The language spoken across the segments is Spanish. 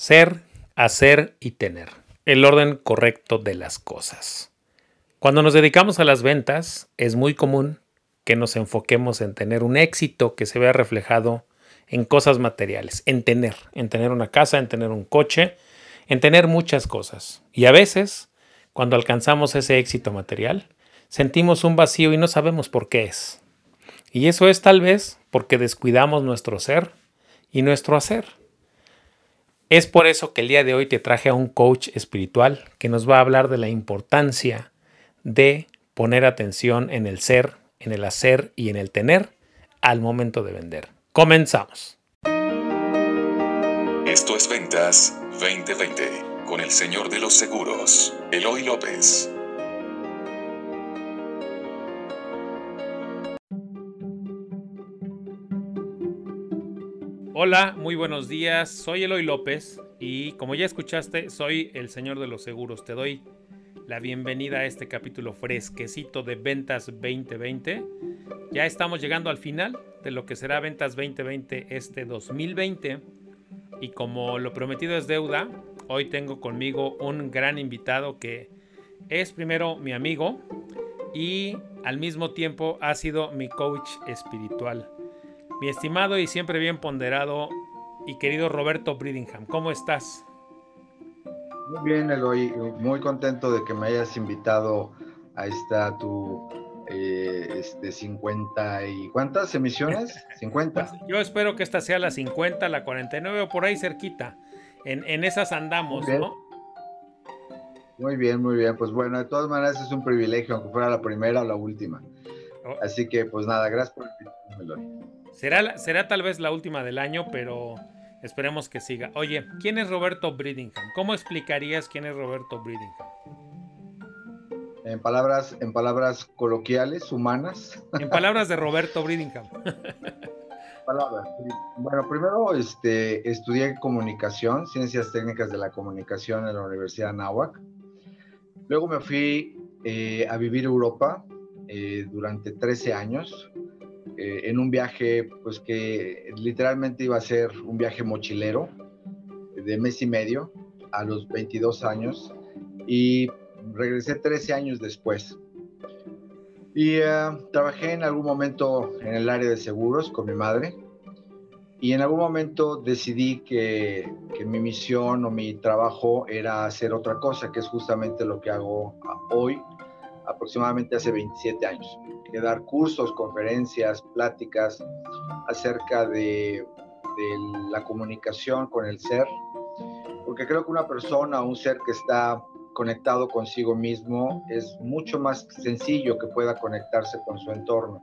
Ser, hacer y tener. El orden correcto de las cosas. Cuando nos dedicamos a las ventas, es muy común que nos enfoquemos en tener un éxito que se vea reflejado en cosas materiales, en tener, en tener una casa, en tener un coche, en tener muchas cosas. Y a veces, cuando alcanzamos ese éxito material, sentimos un vacío y no sabemos por qué es. Y eso es tal vez porque descuidamos nuestro ser y nuestro hacer. Es por eso que el día de hoy te traje a un coach espiritual que nos va a hablar de la importancia de poner atención en el ser, en el hacer y en el tener al momento de vender. Comenzamos. Esto es Ventas 2020 con el señor de los seguros, Eloy López. Hola, muy buenos días. Soy Eloy López y como ya escuchaste, soy el señor de los seguros. Te doy la bienvenida a este capítulo fresquecito de Ventas 2020. Ya estamos llegando al final de lo que será Ventas 2020 este 2020 y como lo prometido es deuda, hoy tengo conmigo un gran invitado que es primero mi amigo y al mismo tiempo ha sido mi coach espiritual. Mi estimado y siempre bien ponderado y querido Roberto Bridingham, ¿cómo estás? Muy bien, Eloy, muy contento de que me hayas invitado a esta tu eh, este 50 y ¿cuántas emisiones? 50. Yo espero que esta sea la 50, la 49 o por ahí cerquita. En, en esas andamos, ¿no? Muy bien, muy bien. Pues bueno, de todas maneras es un privilegio, aunque fuera la primera o la última. Oh. Así que pues nada, gracias por invitarme, Eloy. Será, será tal vez la última del año, pero esperemos que siga. Oye, ¿quién es Roberto Bridingham? ¿Cómo explicarías quién es Roberto Bridingham? En palabras, en palabras coloquiales, humanas. En palabras de Roberto Bridingham. palabras. Bueno, primero este, estudié comunicación, ciencias técnicas de la comunicación en la Universidad de Anáhuac. Luego me fui eh, a vivir a Europa eh, durante 13 años. Eh, en un viaje pues que literalmente iba a ser un viaje mochilero de mes y medio a los 22 años y regresé 13 años después. Y eh, trabajé en algún momento en el área de seguros con mi madre y en algún momento decidí que, que, mi misión o mi trabajo era hacer otra cosa, que es justamente lo que hago hoy, aproximadamente hace 27 años de dar cursos, conferencias, pláticas acerca de, la comunicación con el ser, porque creo que una persona, un ser que está conectado consigo mismo, es mucho más sencillo que pueda conectarse con su entorno.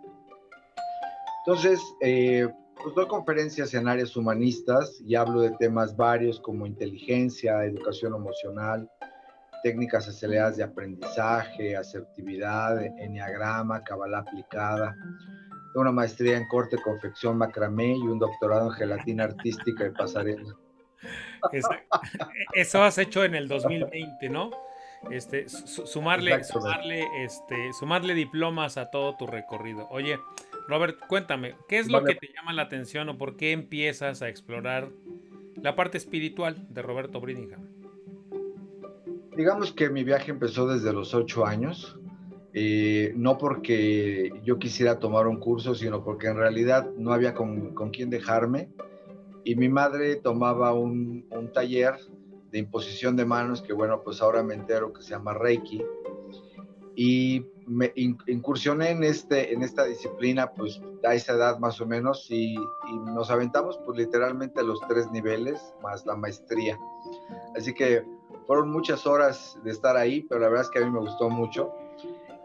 Entonces, eh, pues doy conferencias en áreas humanistas y hablo de temas varios como inteligencia, educación emocional, técnicas aceleradas de aprendizaje, asertividad, enneagrama, cabalá aplicada. Una maestría en corte, confección, macramé y un doctorado en gelatina artística y pasarela. Eso, has hecho en el 2020, ¿no? Este, sumarle, sumarle, este, sumarle diplomas a todo tu recorrido. Oye, Robert, cuéntame, ¿qué es lo que te llama la atención o por qué empiezas a explorar la parte espiritual de Roberto Bridingham? Digamos que mi viaje empezó desde los ocho años, eh, no porque yo quisiera tomar un curso, sino porque en realidad no había con, con quién dejarme. Y mi madre tomaba un, un, taller de imposición de manos, que bueno, pues ahora me entero que se llama Reiki. Y me incursioné en, este, en esta disciplina, pues a esa edad más o menos, y, y nos aventamos pues literalmente los tres niveles, más la maestría. Así que fueron muchas horas de estar ahí, pero la verdad es que a mí me gustó mucho.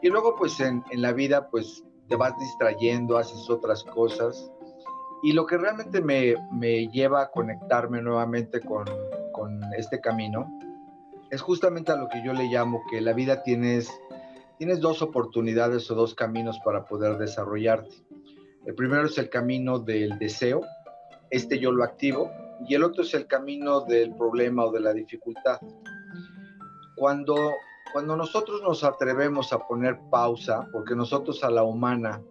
Y luego pues en, la vida pues te vas distrayendo, haces otras cosas. Y lo que realmente me, me lleva a conectarme nuevamente con, con, este camino es justamente a lo que yo le llamo que la vida tienes, tienes dos oportunidades o dos caminos para poder desarrollarte. El primero es el camino del deseo, este yo lo activo, y el otro es el camino del problema o de la dificultad. Cuando, cuando nosotros nos atrevemos a poner pausa, porque nosotros a la humana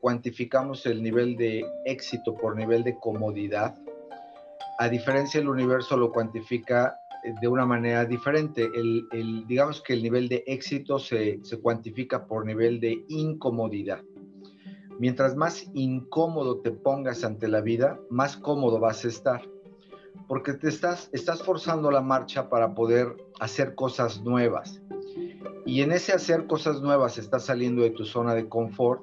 cuantificamos el nivel de éxito por nivel de comodidad, a diferencia del universo lo cuantifica eh, de una manera diferente. El, digamos que el nivel de éxito se, se cuantifica por nivel de incomodidad. Mientras más incómodo te pongas ante la vida, más cómodo vas a estar. Porque te estás, estás forzando la marcha para poder hacer cosas nuevas. Y en ese hacer cosas nuevas estás saliendo de tu zona de confort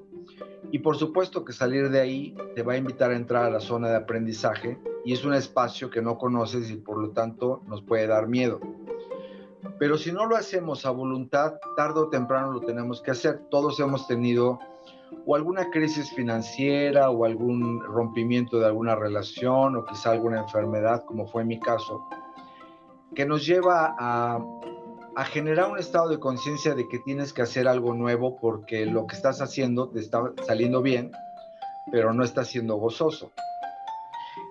y por supuesto que salir de ahí te va a invitar a entrar a la zona de aprendizaje y es un espacio que no conoces y por lo tanto nos puede dar miedo. Pero si no lo hacemos a voluntad, tarde o temprano lo tenemos que hacer. Todos hemos tenido o alguna crisis financiera o algún rompimiento de alguna relación o quizá alguna enfermedad, como fue mi caso, que nos lleva a a generar un estado de conciencia de que tienes que hacer algo nuevo porque lo que estás haciendo te está saliendo bien, pero no está siendo gozoso.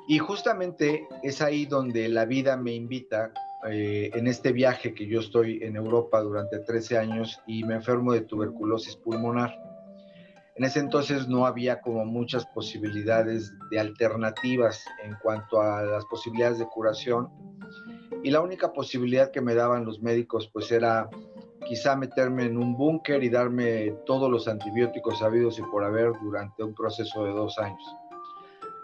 Y justamente es ahí donde la vida me invita eh, en este viaje que yo estoy en Europa durante 13 años y me enfermo de tuberculosis pulmonar. En ese entonces no había como muchas posibilidades de alternativas en cuanto a las posibilidades de curación y la única posibilidad que me daban los médicos pues era quizá meterme en un búnker y darme todos los antibióticos sabidos y por haber durante un proceso de dos años.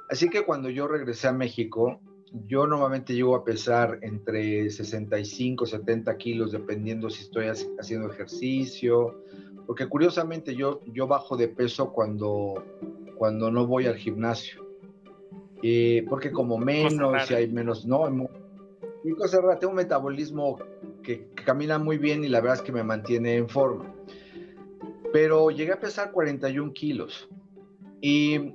Así que cuando yo regresé a México, yo normalmente llego a pesar entre 65, 70 kilos, dependiendo si estoy haciendo ejercicio, porque curiosamente yo, yo bajo de peso cuando, cuando no voy al gimnasio. Eh, porque como menos, y hay menos, no, mi cosa rara, tengo un metabolismo que, camina muy bien y la verdad es que me mantiene en forma. Pero llegué a pesar 41 kilos. Y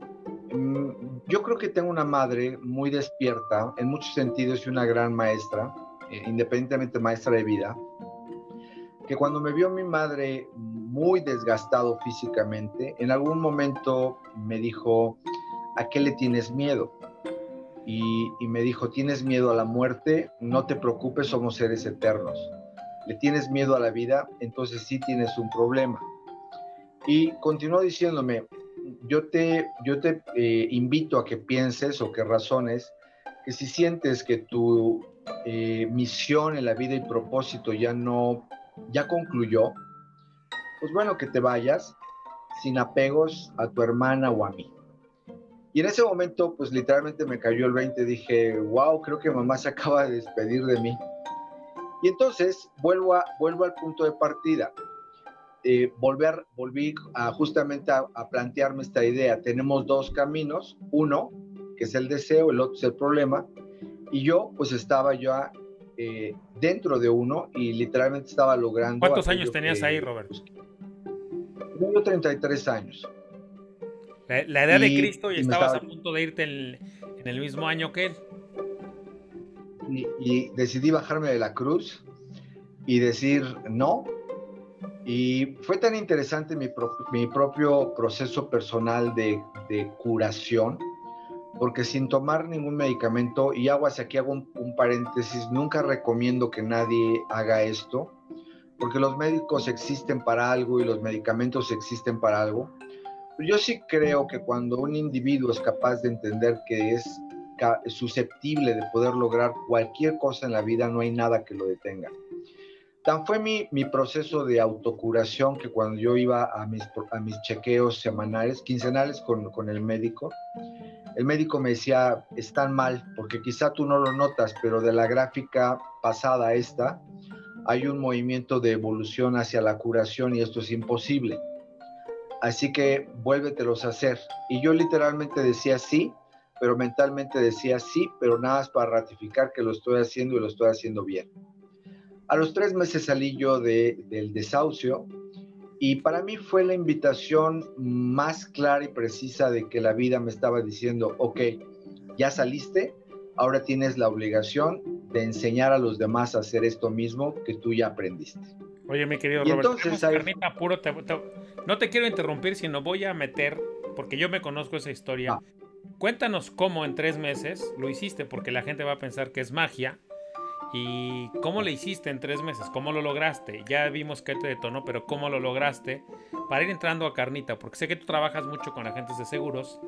mm, yo creo que tengo una madre muy despierta, en muchos sentidos, y una gran maestra, eh, independientemente maestra de vida, que cuando me vio mi madre muy desgastado físicamente, en algún momento me dijo, ¿a qué le tienes miedo? y, me dijo, ¿tienes miedo a la muerte? No te preocupes, somos seres eternos. ¿Le tienes miedo a la vida? Entonces sí tienes un problema. Y continuó diciéndome, yo te, yo te eh, invito a que pienses o que razones que si sientes que tu eh, misión en la vida y propósito ya no, ya concluyó, pues bueno, que te vayas sin apegos a tu hermana o a mí. Y en ese momento, pues literalmente me cayó el 20, dije, wow, creo que mamá se acaba de despedir de mí. Y entonces vuelvo, a, vuelvo al punto de partida. Eh, volver, volví a, justamente a, plantearme esta idea. Tenemos dos caminos, uno que es el deseo, el otro es el problema, y yo pues estaba ya eh, dentro de uno y literalmente estaba logrando... ¿Cuántos años tenías ahí, Roberto? Tengo 33 años. La, edad de Cristo y, estabas a punto de irte en, el mismo año que él. Y, decidí bajarme de la cruz y decir no. Y fue tan interesante mi, propio proceso personal de, curación, porque sin tomar ningún medicamento, y hacia aquí hago un paréntesis, nunca recomiendo que nadie haga esto, porque los médicos existen para algo y los medicamentos existen para algo yo sí creo que cuando un individuo es capaz de entender que es susceptible de poder lograr cualquier cosa en la vida, no hay nada que lo detenga. Tan fue mi, mi proceso de autocuración que cuando yo iba a mis, a mis chequeos semanales, quincenales con, con el médico, el médico me decía, están mal, porque quizá tú no lo notas, pero de la gráfica pasada a esta, hay un movimiento de evolución hacia la curación y esto es imposible así que vuélvetelos a hacer. Y yo literalmente decía sí, pero mentalmente decía sí, pero nada más para ratificar que lo estoy haciendo y lo estoy haciendo bien. A los tres meses salí yo de, del desahucio y para mí fue la invitación más clara y precisa de que la vida me estaba diciendo, ok, ya saliste, ahora tienes la obligación de enseñar a los demás a hacer esto mismo que tú ya aprendiste. Oye, mi querido Robert, entonces, no te quiero interrumpir, sino voy a meter, porque yo me conozco esa historia. Ah. Cuéntanos cómo en tres meses lo hiciste, porque la gente va a pensar que es magia. ¿Y cómo le hiciste en tres meses? ¿Cómo lo lograste? Ya vimos que te detonó, pero ¿cómo lo lograste? Para ir entrando a carnita, porque sé que tú trabajas mucho con agentes de seguros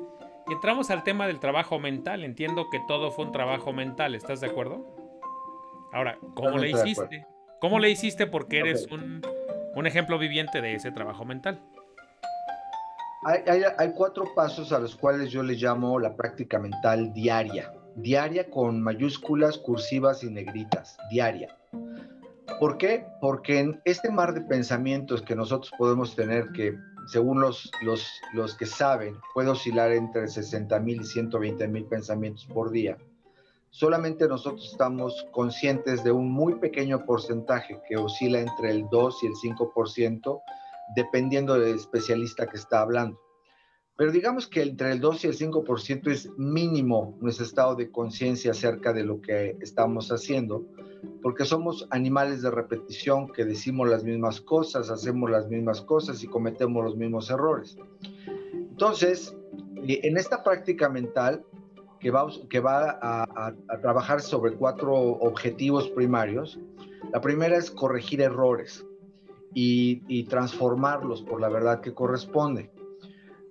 Y entramos al tema del trabajo mental. Entiendo que todo fue un trabajo mental, ¿estás de acuerdo? Ahora, ¿cómo le hiciste? ¿Cómo le hiciste? Porque eres un, un, ejemplo viviente de ese trabajo mental. Hay, hay, hay, cuatro pasos a los cuales yo le llamo la práctica mental diaria. Diaria con mayúsculas, cursivas y negritas. Diaria. ¿Por qué? Porque en este mar de pensamientos que nosotros podemos tener, que según los, los, los que saben, puede oscilar entre 60 mil y 120 mil pensamientos por día, solamente nosotros estamos conscientes de un muy pequeño porcentaje que oscila entre el 2 y el 5%, dependiendo del especialista que está hablando. Pero digamos que entre el 2 y el 5% es mínimo nuestro estado de conciencia acerca de lo que estamos haciendo, porque somos animales de repetición que decimos las mismas cosas, hacemos las mismas cosas y cometemos los mismos errores. Entonces, eh, en esta práctica mental que va, que va a, trabajar sobre cuatro objetivos primarios, la primera es corregir errores y, y transformarlos por la verdad que corresponde.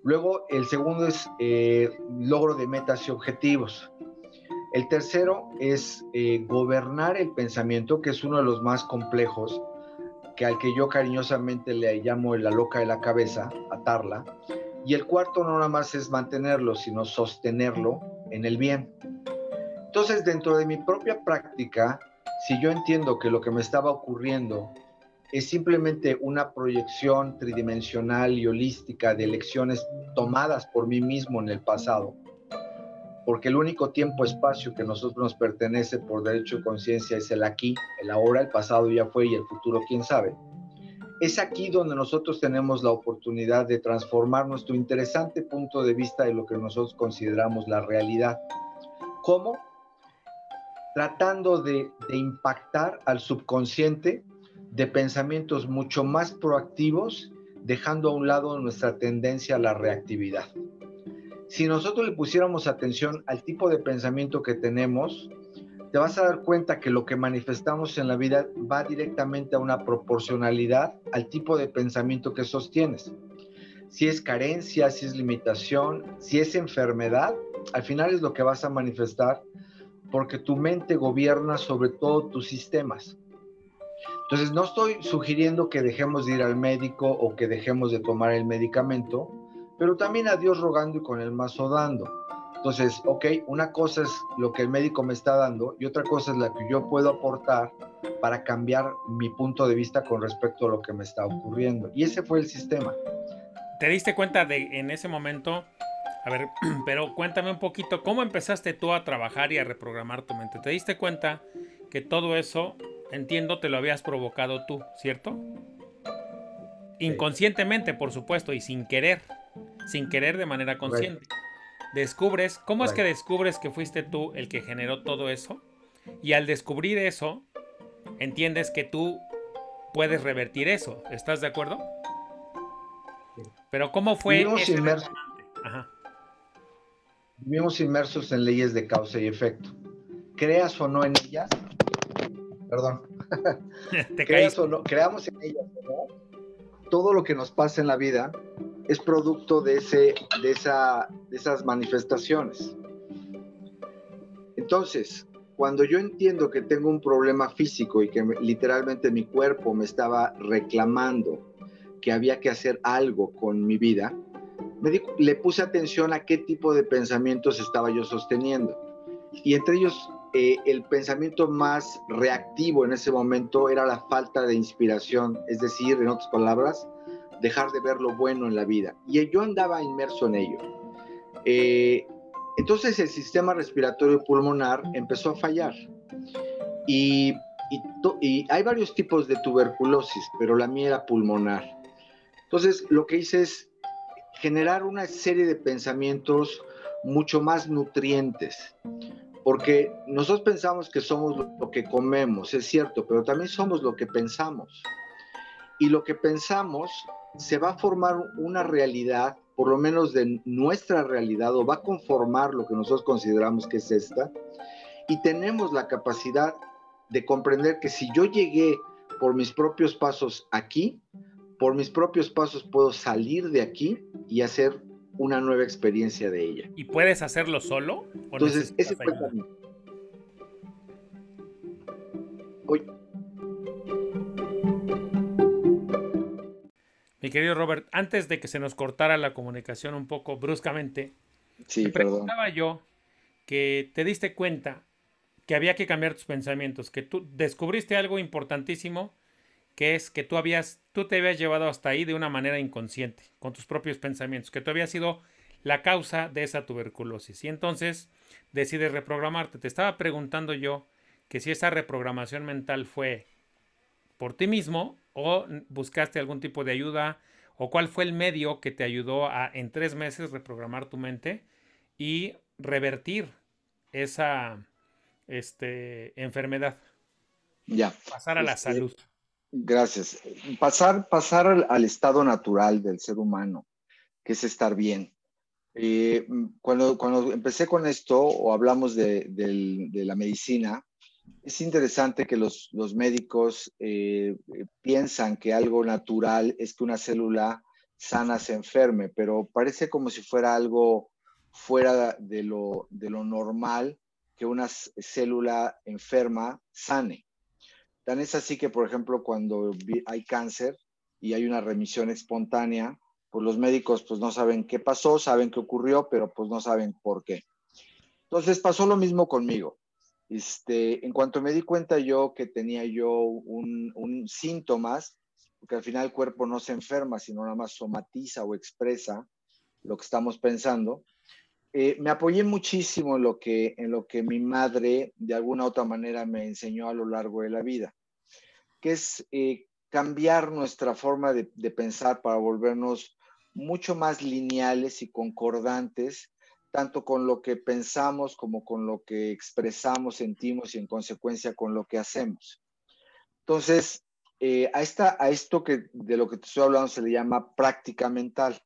Luego, el segundo es eh, logro de metas y objetivos. El tercero es eh, gobernar el pensamiento, que es uno de los más complejos, que al que yo cariñosamente le llamo la loca de la cabeza, atarla. Y el cuarto no nada más es mantenerlo, sino sostenerlo en el bien. Entonces, dentro de mi propia práctica, si yo entiendo que lo que me estaba ocurriendo es simplemente una proyección tridimensional y holística de lecciones tomadas por mí mismo en el pasado, porque el único tiempo-espacio que nosotros nos pertenece por derecho de conciencia es el aquí, el ahora, el pasado ya fue y el futuro quién sabe. Es aquí donde nosotros tenemos la oportunidad de transformar nuestro interesante punto de vista de lo que nosotros consideramos la realidad. ¿Cómo? Tratando de impactar al subconsciente de pensamientos mucho más proactivos, dejando a un lado nuestra tendencia a la reactividad. Si nosotros le pusiéramos atención al tipo de pensamiento que tenemos, te vas a dar cuenta que lo que manifestamos en la vida va directamente a una proporcionalidad al tipo de pensamiento que sostienes. Si es carencia, si es limitación, si es enfermedad, al final es lo que vas a manifestar porque tu mente gobierna sobre todo tus sistemas. Entonces, no estoy sugiriendo que dejemos de ir al médico o que dejemos de tomar el medicamento, pero también a Dios rogando y con el mazo dando. Entonces, ok, una cosa es lo que el médico me está dando y otra cosa es la que yo puedo aportar para cambiar mi punto de vista con respecto a lo que me está ocurriendo. Y ese fue el sistema. ¿Te diste cuenta de en ese momento? A ver, pero cuéntame un poquito, ¿cómo empezaste tú a trabajar y a reprogramar tu mente? ¿Te diste cuenta que todo eso entiendo, te lo habías provocado tú, ¿cierto? Inconscientemente, por supuesto, y sin querer, sin querer de manera consciente. Descubres, ¿cómo es que descubres que fuiste tú el que generó todo eso? Y al descubrir eso, entiendes que tú puedes revertir eso. ¿Estás de acuerdo? Pero ¿cómo fue? Vivimos, inmersos, Vivimos inmersos en leyes de causa y efecto. Creas o no en ellas, perdón. ¿Te creamos en ellas todo lo que nos pasa en la vida es producto de, ese, de, esa, de esas manifestaciones. Entonces, cuando yo entiendo que tengo un problema físico y que literalmente mi cuerpo me estaba reclamando que había que hacer algo con mi vida, me le puse atención a qué tipo de pensamientos estaba yo sosteniendo. Y entre ellos eh, el pensamiento más reactivo en ese momento era la falta de inspiración, es decir, en otras palabras, dejar de ver lo bueno en la vida. Y yo andaba inmerso en ello. Eh, entonces el sistema respiratorio pulmonar empezó a fallar. Y, y, hay varios tipos de tuberculosis, pero la mía era pulmonar. Entonces lo que hice es generar una serie de pensamientos mucho más nutrientes porque nosotros pensamos que somos lo que comemos, es cierto, pero también somos lo que pensamos. Y lo que pensamos se va a formar una realidad, por lo menos de nuestra realidad, o va a conformar lo que nosotros consideramos que es esta. Y tenemos la capacidad de comprender que si yo llegué por mis propios pasos aquí, por mis propios pasos puedo salir de aquí y hacer una nueva experiencia de ella. ¿Y puedes hacerlo solo? Entonces, ese fue Mi querido Robert, antes de que se nos cortara la comunicación un poco bruscamente, sí, te preguntaba yo que te diste cuenta que había que cambiar tus pensamientos, que tú descubriste algo importantísimo, que es que tú habías, tú te habías llevado hasta ahí de una manera inconsciente, con tus propios pensamientos, que tú habías sido la causa de esa tuberculosis. Y entonces decides reprogramarte. Te estaba preguntando yo que si esa reprogramación mental fue por ti mismo o buscaste algún tipo de ayuda o cuál fue el medio que te ayudó a en tres meses reprogramar tu mente y revertir esa este, enfermedad. Ya. Pasar a la este, salud. Gracias. Pasar, pasar al, estado natural del ser humano, que es estar bien. Eh, cuando, empecé con esto o hablamos de, la medicina, es interesante que los, los médicos eh, piensan que algo natural es que una célula sana se enferme, pero parece como si fuera algo fuera de lo, de lo normal que una célula enferma sane. Tan es así que, por ejemplo, cuando hay cáncer y hay una remisión espontánea, pues los médicos pues no saben qué pasó, saben qué ocurrió, pero pues no saben por qué. Entonces pasó lo mismo conmigo. Este, en cuanto me di cuenta yo que tenía yo un, síntomas, porque al final el cuerpo no se enferma, sino nada más somatiza o expresa lo que estamos pensando, eh, me apoyé muchísimo en lo, que, en lo que mi madre de alguna u otra manera me enseñó a lo largo de la vida, que es eh, cambiar nuestra forma de, pensar para volvernos mucho más lineales y concordantes tanto con lo que pensamos como con lo que expresamos, sentimos y en consecuencia con lo que hacemos. Entonces, eh, a, esta, a esto que de lo que te estoy hablando se le llama práctica mental,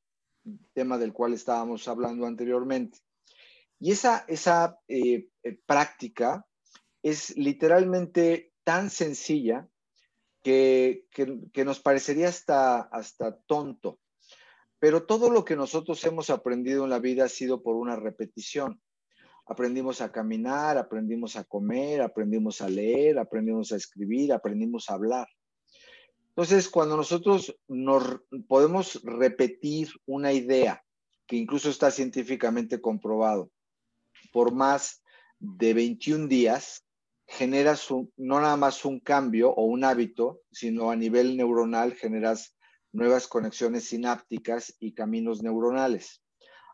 tema del cual estábamos hablando anteriormente. Y esa, esa eh, eh, práctica es literalmente tan sencilla que, que, que, nos parecería hasta, hasta tonto. Pero todo lo que nosotros hemos aprendido en la vida ha sido por una repetición. Aprendimos a caminar, aprendimos a comer, aprendimos a leer, aprendimos a escribir, aprendimos a hablar. Entonces, cuando nosotros nos podemos repetir una idea que incluso está científicamente comprobado por más de 21 días, generas no nada más un cambio o un hábito, sino a nivel neuronal generas nuevas conexiones sinápticas y caminos neuronales.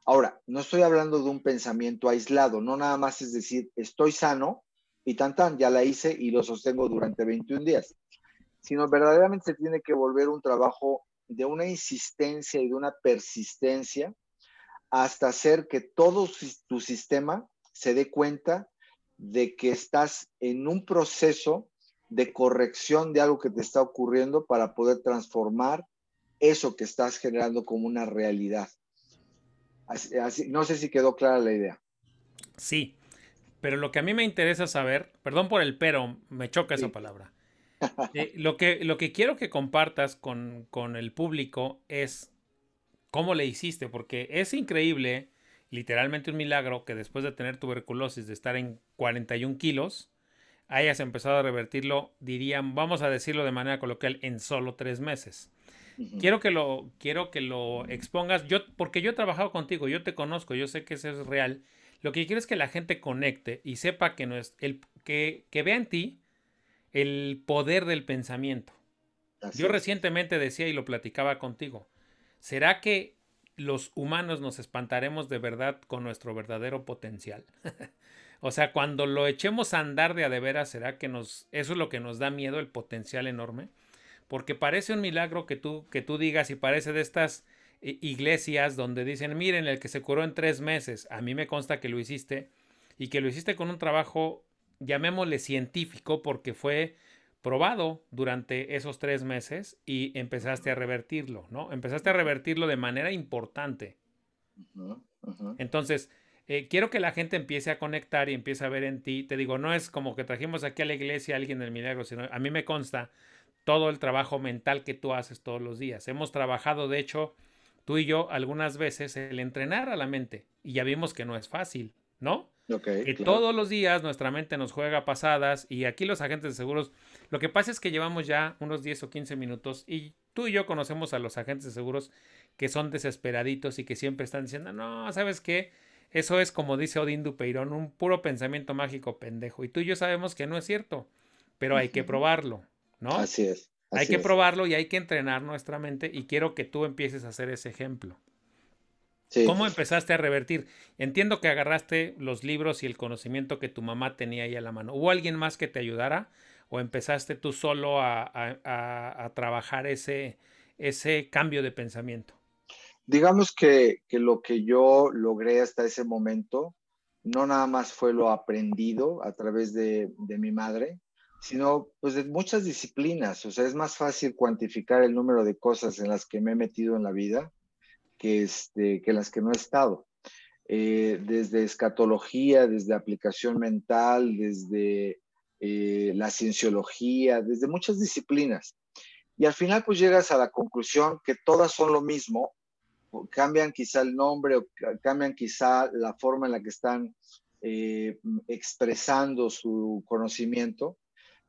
Ahora, no estoy hablando de un pensamiento aislado, no nada más es decir, estoy sano y tan tan, ya la hice y lo sostengo durante 21 días, sino verdaderamente se tiene que volver un trabajo de una insistencia y de una persistencia hasta hacer que todo tu sistema se dé cuenta de que estás en un proceso de corrección de algo que te está ocurriendo para poder transformar eso que estás generando como una realidad. Así, no sé si quedó clara la idea. Sí, pero lo que a mí me interesa saber, perdón por el pero, me choca esa palabra. Eh, lo, que, lo que quiero que compartas con, con el público es cómo le hiciste, porque es increíble, literalmente un milagro, que después de tener tuberculosis, de estar en 41 kilos, hayas empezado a revertirlo, dirían, vamos a decirlo de manera coloquial, en solo tres meses. Quiero que lo, quiero que lo expongas. Yo, porque yo he trabajado contigo, yo te conozco, yo sé que eso es real. Lo que quiero es que la gente conecte y sepa que no es el que, que vea en ti el poder del pensamiento. yo recientemente decía y lo platicaba contigo. ¿Será que los humanos nos espantaremos de verdad con nuestro verdadero potencial? o sea, cuando lo echemos a andar de a de veras, ¿será que nos eso es lo que nos da miedo, el potencial enorme? porque parece un milagro que tú, que tú digas y parece de estas eh, iglesias donde dicen, miren, el que se curó en tres meses, a mí me consta que lo hiciste y que lo hiciste con un trabajo, llamémosle científico, porque fue probado durante esos tres meses y empezaste a revertirlo, ¿no? Empezaste a revertirlo de manera importante. Entonces, eh, quiero que la gente empiece a conectar y empiece a ver en ti. Te digo, no es como que trajimos aquí a la iglesia a alguien del milagro, sino a mí me consta todo el trabajo mental que tú haces todos los días. Hemos trabajado, de hecho, tú y yo algunas veces el entrenar a la mente y ya vimos que no es fácil, ¿no? Que todos los días nuestra mente nos juega pasadas y aquí los agentes de seguros, lo que pasa es que llevamos ya unos 10 o 15 minutos y tú y yo conocemos a los agentes de seguros que son desesperaditos y que siempre están diciendo, no, ¿sabes qué? Eso es como dice Odín Dupeirón, un puro pensamiento mágico pendejo. Y tú y yo sabemos que no es cierto, pero hay que probarlo, ¿no? Así es. hay que probarlo y hay que entrenar nuestra mente y quiero que tú empieces a hacer ese ejemplo. ¿Cómo empezaste a revertir? Entiendo que agarraste los libros y el conocimiento que tu mamá tenía ahí a la mano. ¿Hubo alguien más que te ayudara o empezaste tú solo a, trabajar ese, ese cambio de pensamiento? Digamos que, lo que yo logré hasta ese momento no nada más fue lo aprendido a través de, de mi madre, sino pues de muchas disciplinas. O sea, es más fácil cuantificar el número de cosas en las que me he metido en la vida que, este, que las que no he estado. Eh, desde escatología, desde aplicación mental, desde eh, la cienciología, desde muchas disciplinas. Y al final pues llegas a la conclusión que todas son lo mismo, cambian quizá el nombre cambian quizá la forma en la que están eh, expresando su conocimiento,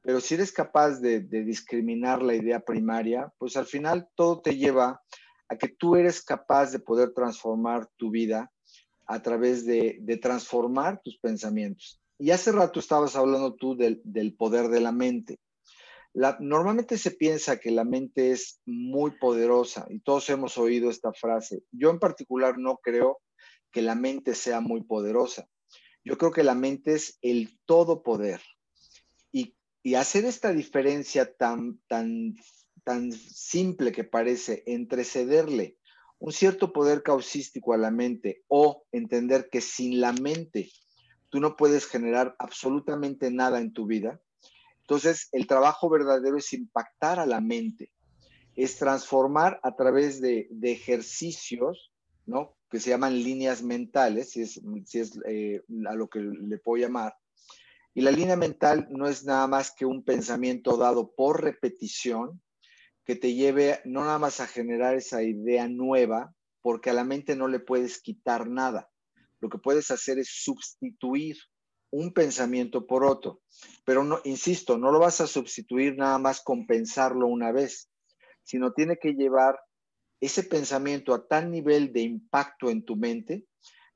pero si eres capaz de, discriminar la idea primaria, pues al final todo te lleva que tú eres capaz de poder transformar tu vida a través de, transformar tus pensamientos. Y hace rato estabas hablando tú del, poder de la mente. normalmente se piensa que la mente es muy poderosa y todos hemos oído esta frase. Yo en particular no creo que la mente sea muy poderosa. Yo creo que la mente es el todo poder. Y, y hacer esta diferencia tan, tan tan simple que parece entre cederle un cierto poder causístico a la mente o entender que sin la mente tú no puedes generar absolutamente nada en tu vida. Entonces, el trabajo verdadero es impactar a la mente, es transformar a través de, ejercicios, ¿no? Que se llaman líneas mentales, si es, si es eh, a lo que le puedo llamar. Y la línea mental no es nada más que un pensamiento dado por repetición, que te lleve no nada más a generar esa idea nueva, porque a la mente no le puedes quitar nada. Lo que puedes hacer es sustituir un pensamiento por otro. Pero no, insisto, no lo vas a sustituir nada más con pensarlo una vez, sino tiene que llevar ese pensamiento a tal nivel de impacto en tu mente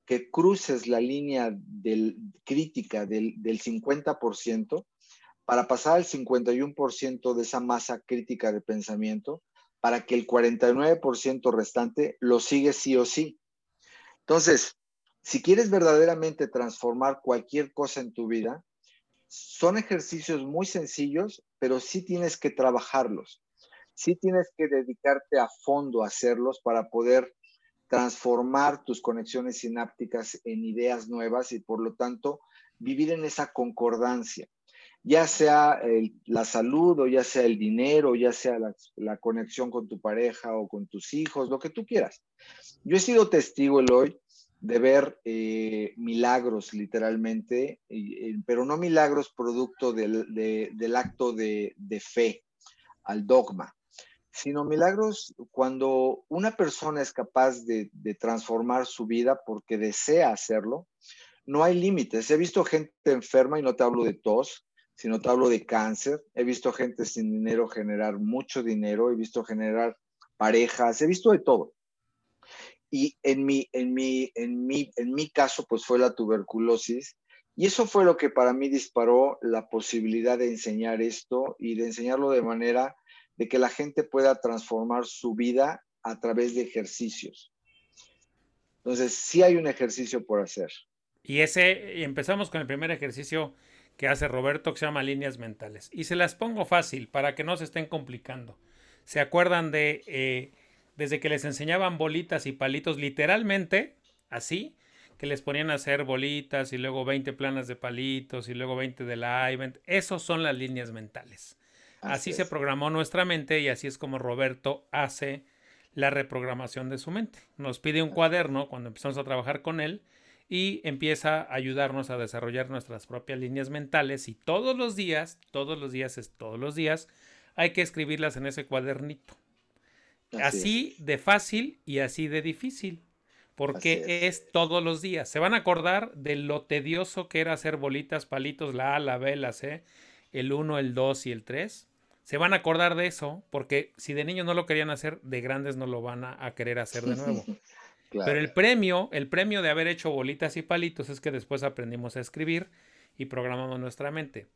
que cruces la línea del, crítica del, del 50% para pasar al 51% de esa masa crítica de pensamiento, para que el 49% restante lo sigue sí o sí. Entonces, si quieres verdaderamente transformar cualquier cosa en tu vida, son ejercicios muy sencillos, pero sí tienes que trabajarlos. Sí tienes que dedicarte a fondo a hacerlos para poder transformar tus conexiones sinápticas en ideas nuevas y por lo tanto vivir en esa concordancia ya sea la salud o ya sea el dinero, ya sea la, conexión con tu pareja o con tus hijos, lo que tú quieras. Yo he sido testigo, hoy de ver eh, milagros literalmente, pero no milagros producto del, acto de, fe al dogma, sino milagros cuando una persona es capaz de, de transformar su vida porque desea hacerlo. No hay límites. He visto gente enferma y no te hablo de tos, sino te hablo de cáncer. He visto gente sin dinero generar mucho dinero, he visto generar parejas, he visto de todo. Y en mi, en mi, en mi, en mi caso, pues fue la tuberculosis. Y eso fue lo que para mí disparó la posibilidad de enseñar esto y de enseñarlo de manera de que la gente pueda transformar su vida a través de ejercicios. Entonces, sí hay un ejercicio por hacer. Y ese, empezamos con el primer ejercicio que hace Roberto que se llama líneas mentales. Y se las pongo fácil para que no se estén complicando. ¿Se acuerdan de eh, desde que les enseñaban bolitas y palitos literalmente así? Que les ponían a hacer bolitas y luego 20 planas de palitos y luego 20 de la event. Esos son las líneas mentales. Así, así se programó nuestra mente y así es como Roberto hace la reprogramación de su mente. Nos pide un cuaderno cuando empezamos a trabajar con él y empieza a ayudarnos a desarrollar nuestras propias líneas mentales y todos los días, todos los días es todos los días, hay que escribirlas en ese cuadernito. Así, de fácil y así de difícil. Porque es. es. todos los días. Se van a acordar de lo tedioso que era hacer bolitas, palitos, la A, la B, la C, el 1, el 2 y el 3 se van a acordar de eso, porque si de niños no lo querían hacer, de grandes no lo van a, querer hacer de nuevo. Pero el premio, el premio de haber hecho bolitas y palitos es que después aprendimos a escribir y programamos nuestra mente.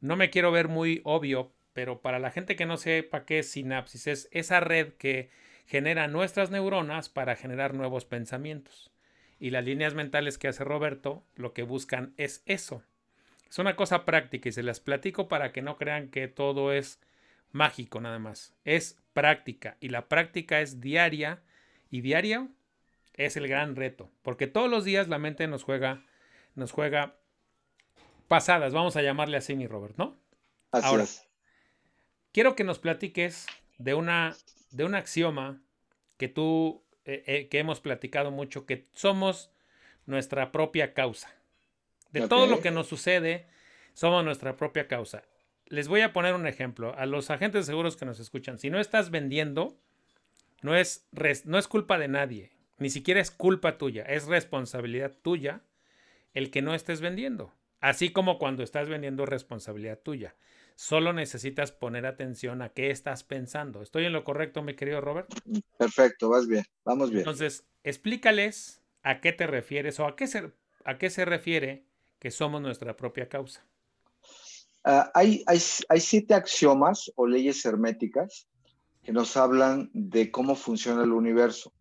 No me quiero ver muy obvio, pero para la gente que no sepa qué es sinapsis, es esa red que genera nuestras neuronas para generar nuevos pensamientos. Y las líneas mentales que hace Roberto lo que buscan es eso. Es una cosa práctica y se las platico para que no crean que todo es mágico nada más. Es práctica y la práctica es diaria y diario es el gran reto, porque todos los días la mente nos juega nos juega pasadas, vamos a llamarle así mi Robert, ¿no? Ahora, quiero que nos platiques de una de un axioma que tú eh, eh, que hemos platicado mucho que somos nuestra propia causa. De todo lo que nos sucede, somos nuestra propia causa les voy a poner un ejemplo. A los agentes de seguros que nos escuchan, si no estás vendiendo, no es, no es culpa de nadie, ni siquiera es culpa tuya, es responsabilidad tuya el que no estés vendiendo. Así como cuando estás vendiendo es responsabilidad tuya. Solo necesitas poner atención a qué estás pensando. ¿Estoy en lo correcto, mi querido Robert? Perfecto, vas bien, vamos bien. Entonces, explícales a qué te refieres o a qué se, a qué se refiere que somos nuestra propia causa. Ah, hay, hay, siete axiomas o leyes herméticas que nos hablan de cómo funciona el universo,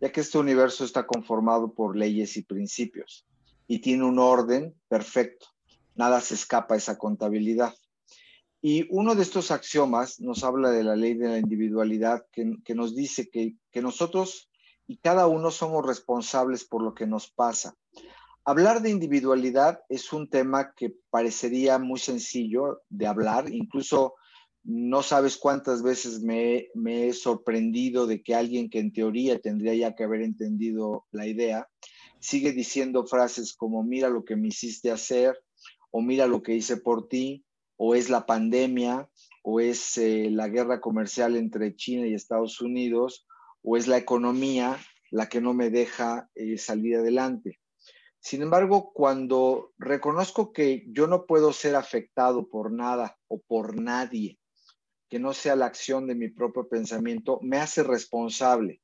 ya que este universo está conformado por leyes y principios y tiene un orden perfecto. Nada se escapa a esa contabilidad. Y uno de estos axiomas nos habla de la ley de la individualidad que, nos dice que nosotros y cada uno somos responsables por lo que nos pasa. Hablar de individualidad es un tema que parecería muy sencillo de hablar, incluso no sabes cuántas veces me, he sorprendido de que alguien que en teoría tendría ya que haber entendido la idea, sigue diciendo frases como mira lo que me hiciste hacer, o mira lo que hice por ti, o es la pandemia, o es eh, la guerra comercial entre China y Estados Unidos, o es la economía la que no me deja eh, salir adelante. Sin embargo, cuando reconozco que yo no puedo ser afectado por nada o por nadie, que no sea la acción de mi propio pensamiento, me hace responsable.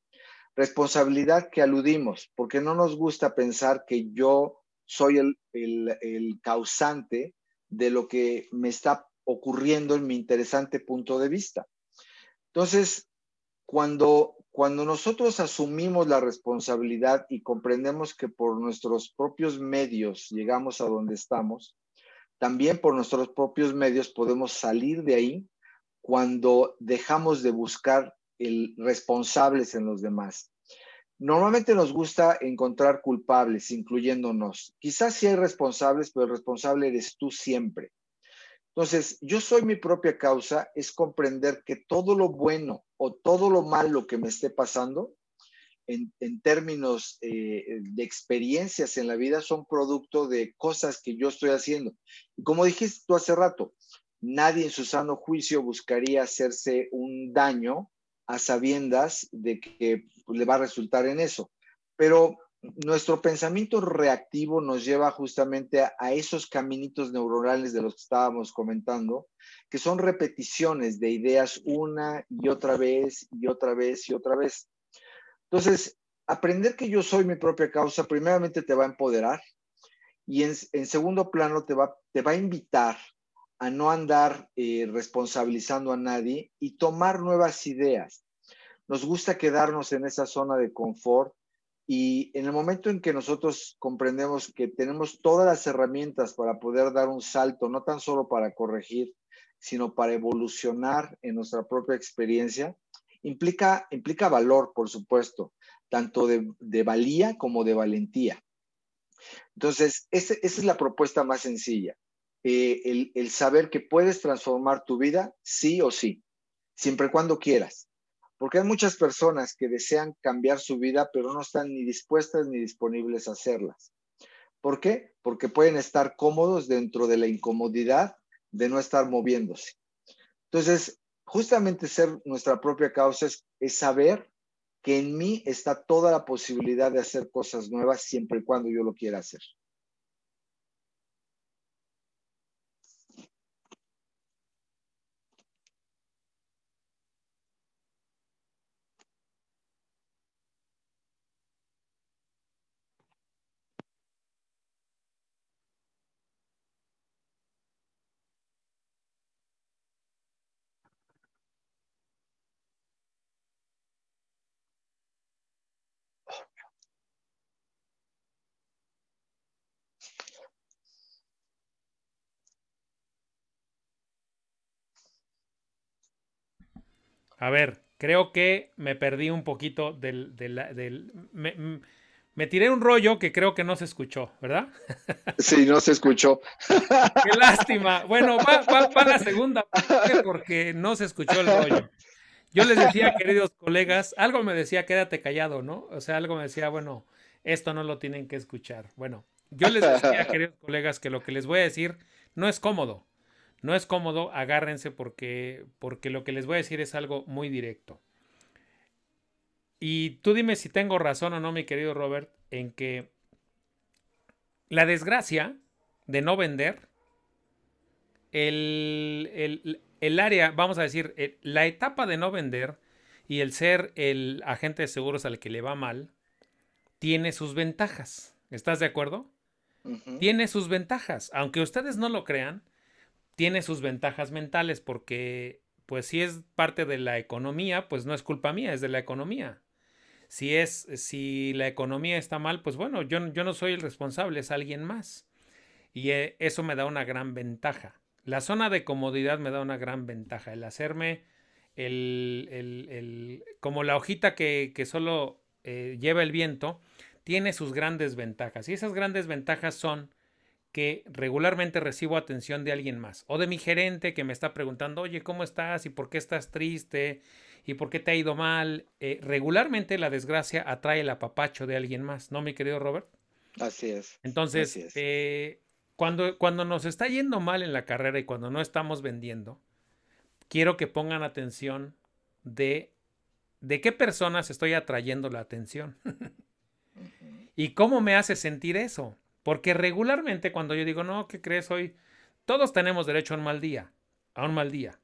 Responsabilidad que aludimos, porque no nos gusta pensar que yo soy el, causante de lo que me está ocurriendo en mi interesante punto de vista. Entonces, cuando cuando nosotros asumimos la responsabilidad y comprendemos que por nuestros propios medios llegamos a donde estamos, también por nuestros propios medios podemos salir de ahí cuando dejamos de buscar el responsables en los demás. Normalmente nos gusta encontrar culpables, incluyéndonos. Quizás sí hay responsables, pero el responsable eres tú siempre. Entonces, yo soy mi propia causa, es comprender que todo lo bueno o todo lo malo que me esté pasando, en, términos eh, de experiencias en la vida, son producto de cosas que yo estoy haciendo. Y como dijiste tú hace rato, nadie en su sano juicio buscaría hacerse un daño a sabiendas de que le va a resultar en eso. Pero nuestro pensamiento reactivo nos lleva justamente a, esos caminitos neuronales de los que estábamos comentando, que son repeticiones de ideas una y otra vez y otra vez y otra vez. Entonces, aprender que yo soy mi propia causa, primeramente te va a empoderar y en, segundo plano te va, te va a invitar a no andar eh, responsabilizando a nadie y tomar nuevas ideas. Nos gusta quedarnos en esa zona de confort y en el momento en que nosotros comprendemos que tenemos todas las herramientas para poder dar un salto, no tan solo para corregir, sino para evolucionar en nuestra propia experiencia, implica, implica valor, por supuesto, tanto de, valía como de valentía. Entonces, esa es la propuesta más sencilla. Eh, el, saber que puedes transformar tu vida sí o sí, siempre y cuando quieras porque hay muchas personas que desean cambiar su vida, pero no están ni dispuestas ni disponibles a hacerlas. ¿Por qué? Porque pueden estar cómodos dentro de la incomodidad de no estar moviéndose. Entonces, justamente ser nuestra propia causa es, es saber que en mí está toda la posibilidad de hacer cosas nuevas siempre y cuando yo lo quiera hacer. A ver, creo que me perdí un poquito del... del, me, tiré un rollo que creo que no se escuchó, ¿verdad? Sí, no se escuchó. Qué lástima. Bueno, va, va, la segunda porque no se escuchó el rollo. Yo les decía, queridos colegas, algo me decía, quédate callado, ¿no? O sea, algo me decía, bueno, esto no lo tienen que escuchar. Bueno, yo les decía, queridos colegas, que lo que les voy a decir no es cómodo. No es cómodo, agárrense porque, porque lo que les voy a decir es algo muy directo. Y tú dime si tengo razón o no, mi querido Robert, en que la desgracia de no vender, el, el, área, vamos a decir, la etapa de no vender y el ser el agente de seguros al que le va mal, tiene sus ventajas. ¿Estás de acuerdo? Tiene sus ventajas. Aunque ustedes no lo crean, tiene sus ventajas mentales porque, pues si es parte de la economía, pues no es culpa mía, es de la economía. Si es, si la economía está mal, pues bueno, yo, yo no soy el responsable, es alguien más. Y eh, eso me da una gran ventaja. La zona de comodidad me da una gran ventaja. El hacerme el, el, el como la hojita que, que solo eh, lleva el viento, tiene sus grandes ventajas. Y esas grandes ventajas son que regularmente recibo atención de alguien más o de mi gerente que me está preguntando, oye, ¿cómo estás? ¿Y por qué estás triste? ¿Y por qué te ha ido mal? Eh, regularmente la desgracia atrae el apapacho de alguien más, ¿no, mi querido Robert? Así es. Entonces, eh, cuando, cuando nos está yendo mal en la carrera y cuando no estamos vendiendo, quiero que pongan atención de, de qué personas estoy atrayendo la atención. ¿Y cómo me hace sentir eso? Porque regularmente cuando yo digo, no, ¿qué crees hoy? Todos tenemos derecho a un mal día, a un mal día.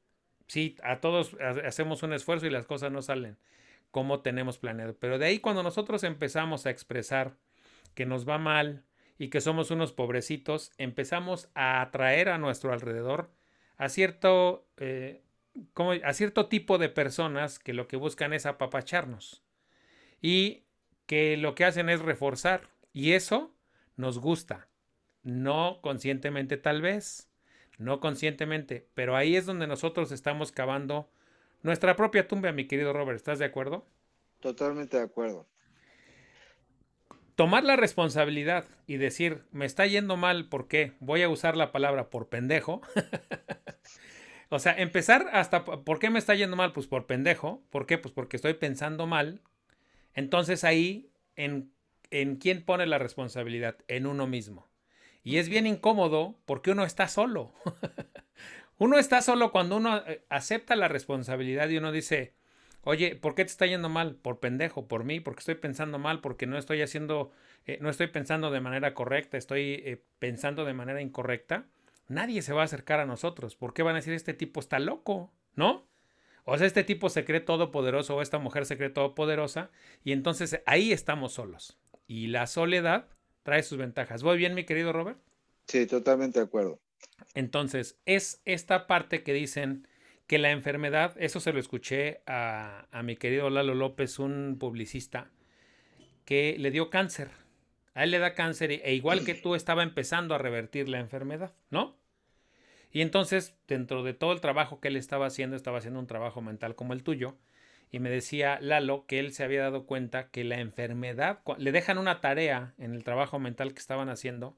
Sí, a todos hacemos un esfuerzo y las cosas no salen como tenemos planeado. Pero de ahí cuando nosotros empezamos a expresar que nos va mal y que somos unos pobrecitos, empezamos a atraer a nuestro alrededor a cierto, eh, como, a cierto tipo de personas que lo que buscan es apapacharnos y que lo que hacen es reforzar. Y eso nos gusta. No conscientemente tal vez, no conscientemente, pero ahí es donde nosotros estamos cavando nuestra propia tumba, mi querido Robert. ¿Estás de acuerdo? Totalmente de acuerdo. Tomar la responsabilidad y decir, me está yendo mal, ¿por qué? Voy a usar la palabra por pendejo. o sea, empezar hasta, ¿por qué me está yendo mal? Pues por pendejo. ¿Por qué? Pues porque estoy pensando mal. Entonces ahí, en en quién pone la responsabilidad, en uno mismo. Y es bien incómodo porque uno está solo. uno está solo cuando uno eh, acepta la responsabilidad y uno dice, oye, ¿por qué te está yendo mal? Por pendejo, por mí, porque estoy pensando mal, porque no estoy haciendo, eh, no estoy pensando de manera correcta, estoy eh, pensando de manera incorrecta. Nadie se va a acercar a nosotros. ¿Por qué van a decir este tipo está loco? ¿No? O sea, este tipo se cree todopoderoso o esta mujer se cree todopoderosa y entonces ahí estamos solos y la soledad trae sus ventajas. ¿Voy bien, mi querido Robert? Sí, totalmente de acuerdo. Entonces, es esta parte que dicen que la enfermedad, eso se lo escuché a, mi querido Lalo López, un publicista, que le dio cáncer. A él le da cáncer e igual que tú estaba empezando a revertir la enfermedad, ¿no? Y entonces, dentro de todo el trabajo que él estaba haciendo, estaba haciendo un trabajo mental como el tuyo, y me decía Lalo que él se había dado cuenta que la enfermedad, le dejan una tarea en el trabajo mental que estaban haciendo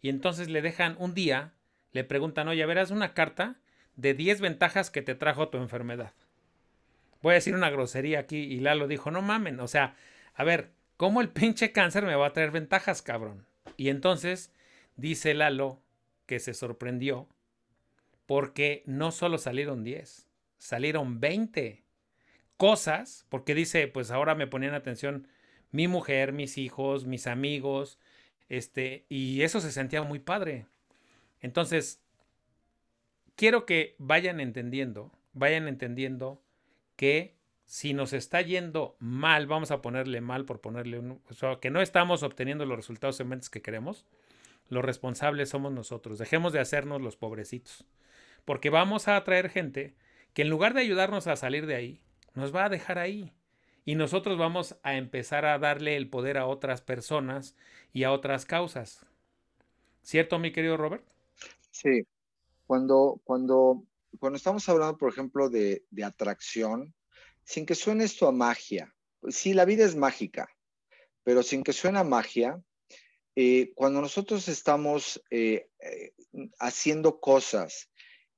y entonces le dejan un día, le preguntan, oye, verás una carta de 10 ventajas que te trajo tu enfermedad. Voy a decir una grosería aquí y Lalo dijo, no mamen, o sea, a ver, ¿cómo el pinche cáncer me va a traer ventajas, cabrón? Y entonces dice Lalo que se sorprendió porque no solo salieron 10, salieron 20 cosas, porque dice, pues ahora me ponían atención mi mujer, mis hijos, mis amigos, este, y eso se sentía muy padre. Entonces, quiero que vayan entendiendo, vayan entendiendo que si nos está yendo mal, vamos a ponerle mal por ponerle un, o sea, que no estamos obteniendo los resultados sementes que queremos, los responsables somos nosotros. Dejemos de hacernos los pobrecitos. Porque vamos a atraer gente que en lugar de ayudarnos a salir de ahí, nos va a dejar ahí. Y nosotros vamos a empezar a darle el poder a otras personas y a otras causas. ¿Cierto, mi querido Robert? Sí. Cuando, cuando, cuando estamos hablando, por ejemplo, de, de atracción, sin que suene esto a magia, sí, la vida es mágica, pero sin que suene a magia, eh, cuando nosotros estamos eh, eh, haciendo cosas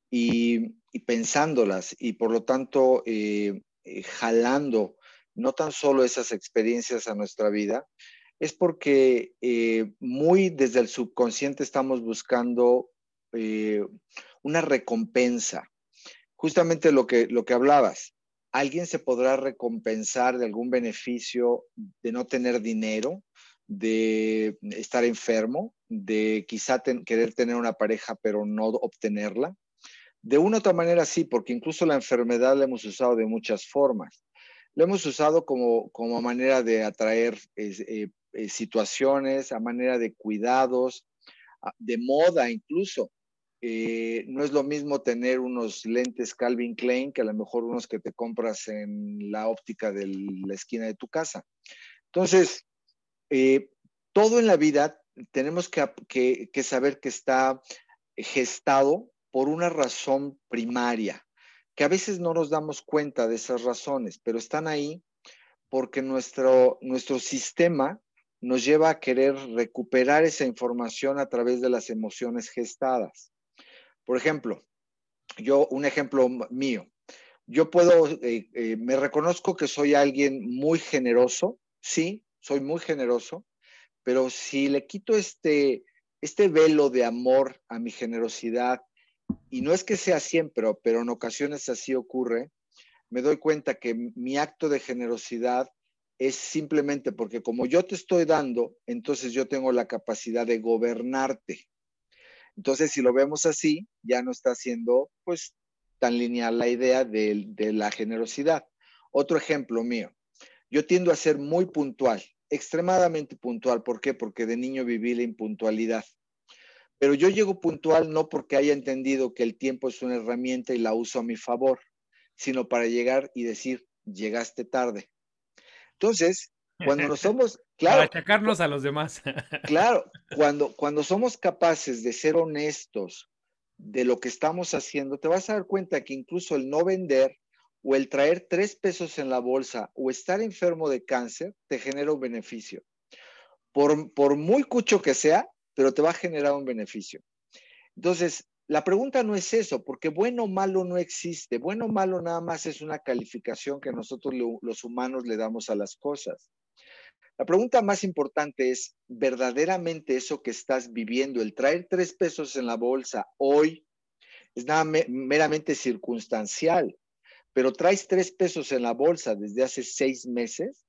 y, pensándolas y por lo tanto jalando no tan solo esas experiencias a nuestra vida, es porque muy desde el subconsciente estamos buscando una recompensa. Justamente lo que, lo que hablabas, alguien se podrá recompensar de algún beneficio de no tener dinero, de estar enfermo, de quizá querer tener una pareja pero no obtenerla. De una u otra manera sí, porque incluso la enfermedad la hemos usado de muchas formas. La hemos usado como, como manera de atraer eh, eh, situaciones, a manera de cuidados, de moda incluso. Eh, no es lo mismo tener unos lentes Calvin Klein que a lo mejor unos que te compras en la óptica de la esquina de tu casa. Entonces, todo en la vida tenemos que, saber que está gestado por una razón primaria, que a veces no nos damos cuenta de esas razones, pero están ahí porque nuestro, nuestro sistema nos lleva a querer recuperar esa información a través de las emociones gestadas. Por ejemplo, yo, un ejemplo mío, yo puedo, eh, eh, me reconozco que soy alguien muy generoso, sí, soy muy generoso, pero si le quito este, este velo de amor a mi generosidad, y no es que sea siempre, pero en ocasiones así ocurre, me doy cuenta que mi acto de generosidad es simplemente porque como yo te estoy dando, entonces yo tengo la capacidad de gobernarte. Entonces, si lo vemos así, ya no está siendo pues tan lineal la idea de, de la generosidad. Otro ejemplo mío, yo tiendo a ser muy puntual extremadamente puntual. ¿Por qué? Porque de niño viví la impuntualidad. Pero yo llego puntual no porque haya entendido que el tiempo es una herramienta y la uso a mi favor, sino para llegar y decir, llegaste tarde. Entonces, cuando no somos, claro. Para achacarnos a los demás. claro, cuando, cuando somos capaces de ser honestos de lo que estamos haciendo, te vas a dar cuenta que incluso el no vender o el traer tres pesos en la bolsa o estar enfermo de cáncer te genera un beneficio. Por, por muy cucho que sea, pero te va a generar un beneficio. Entonces, la pregunta no es eso, porque bueno o malo no existe. Bueno o malo nada más es una calificación que nosotros los humanos le damos a las cosas. La pregunta más importante es, ¿verdaderamente eso que estás viviendo, el traer tres pesos en la bolsa hoy, es nada meramente circunstancial? pero traes tres pesos en la bolsa desde hace seis meses,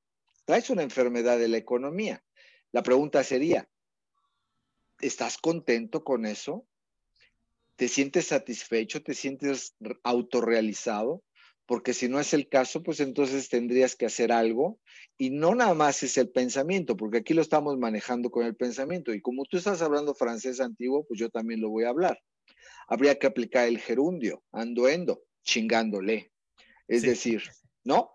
traes una enfermedad de la economía. La pregunta sería, ¿estás contento con eso? ¿Te sientes satisfecho? ¿Te sientes autorrealizado? Porque si no es el caso, pues entonces tendrías que hacer algo. Y no nada más es el pensamiento, porque aquí lo estamos manejando con el pensamiento. Y como tú estás hablando francés antiguo, pues yo también lo voy a hablar. Habría que aplicar el gerundio, ando, chingándole. Es decir, ¿no?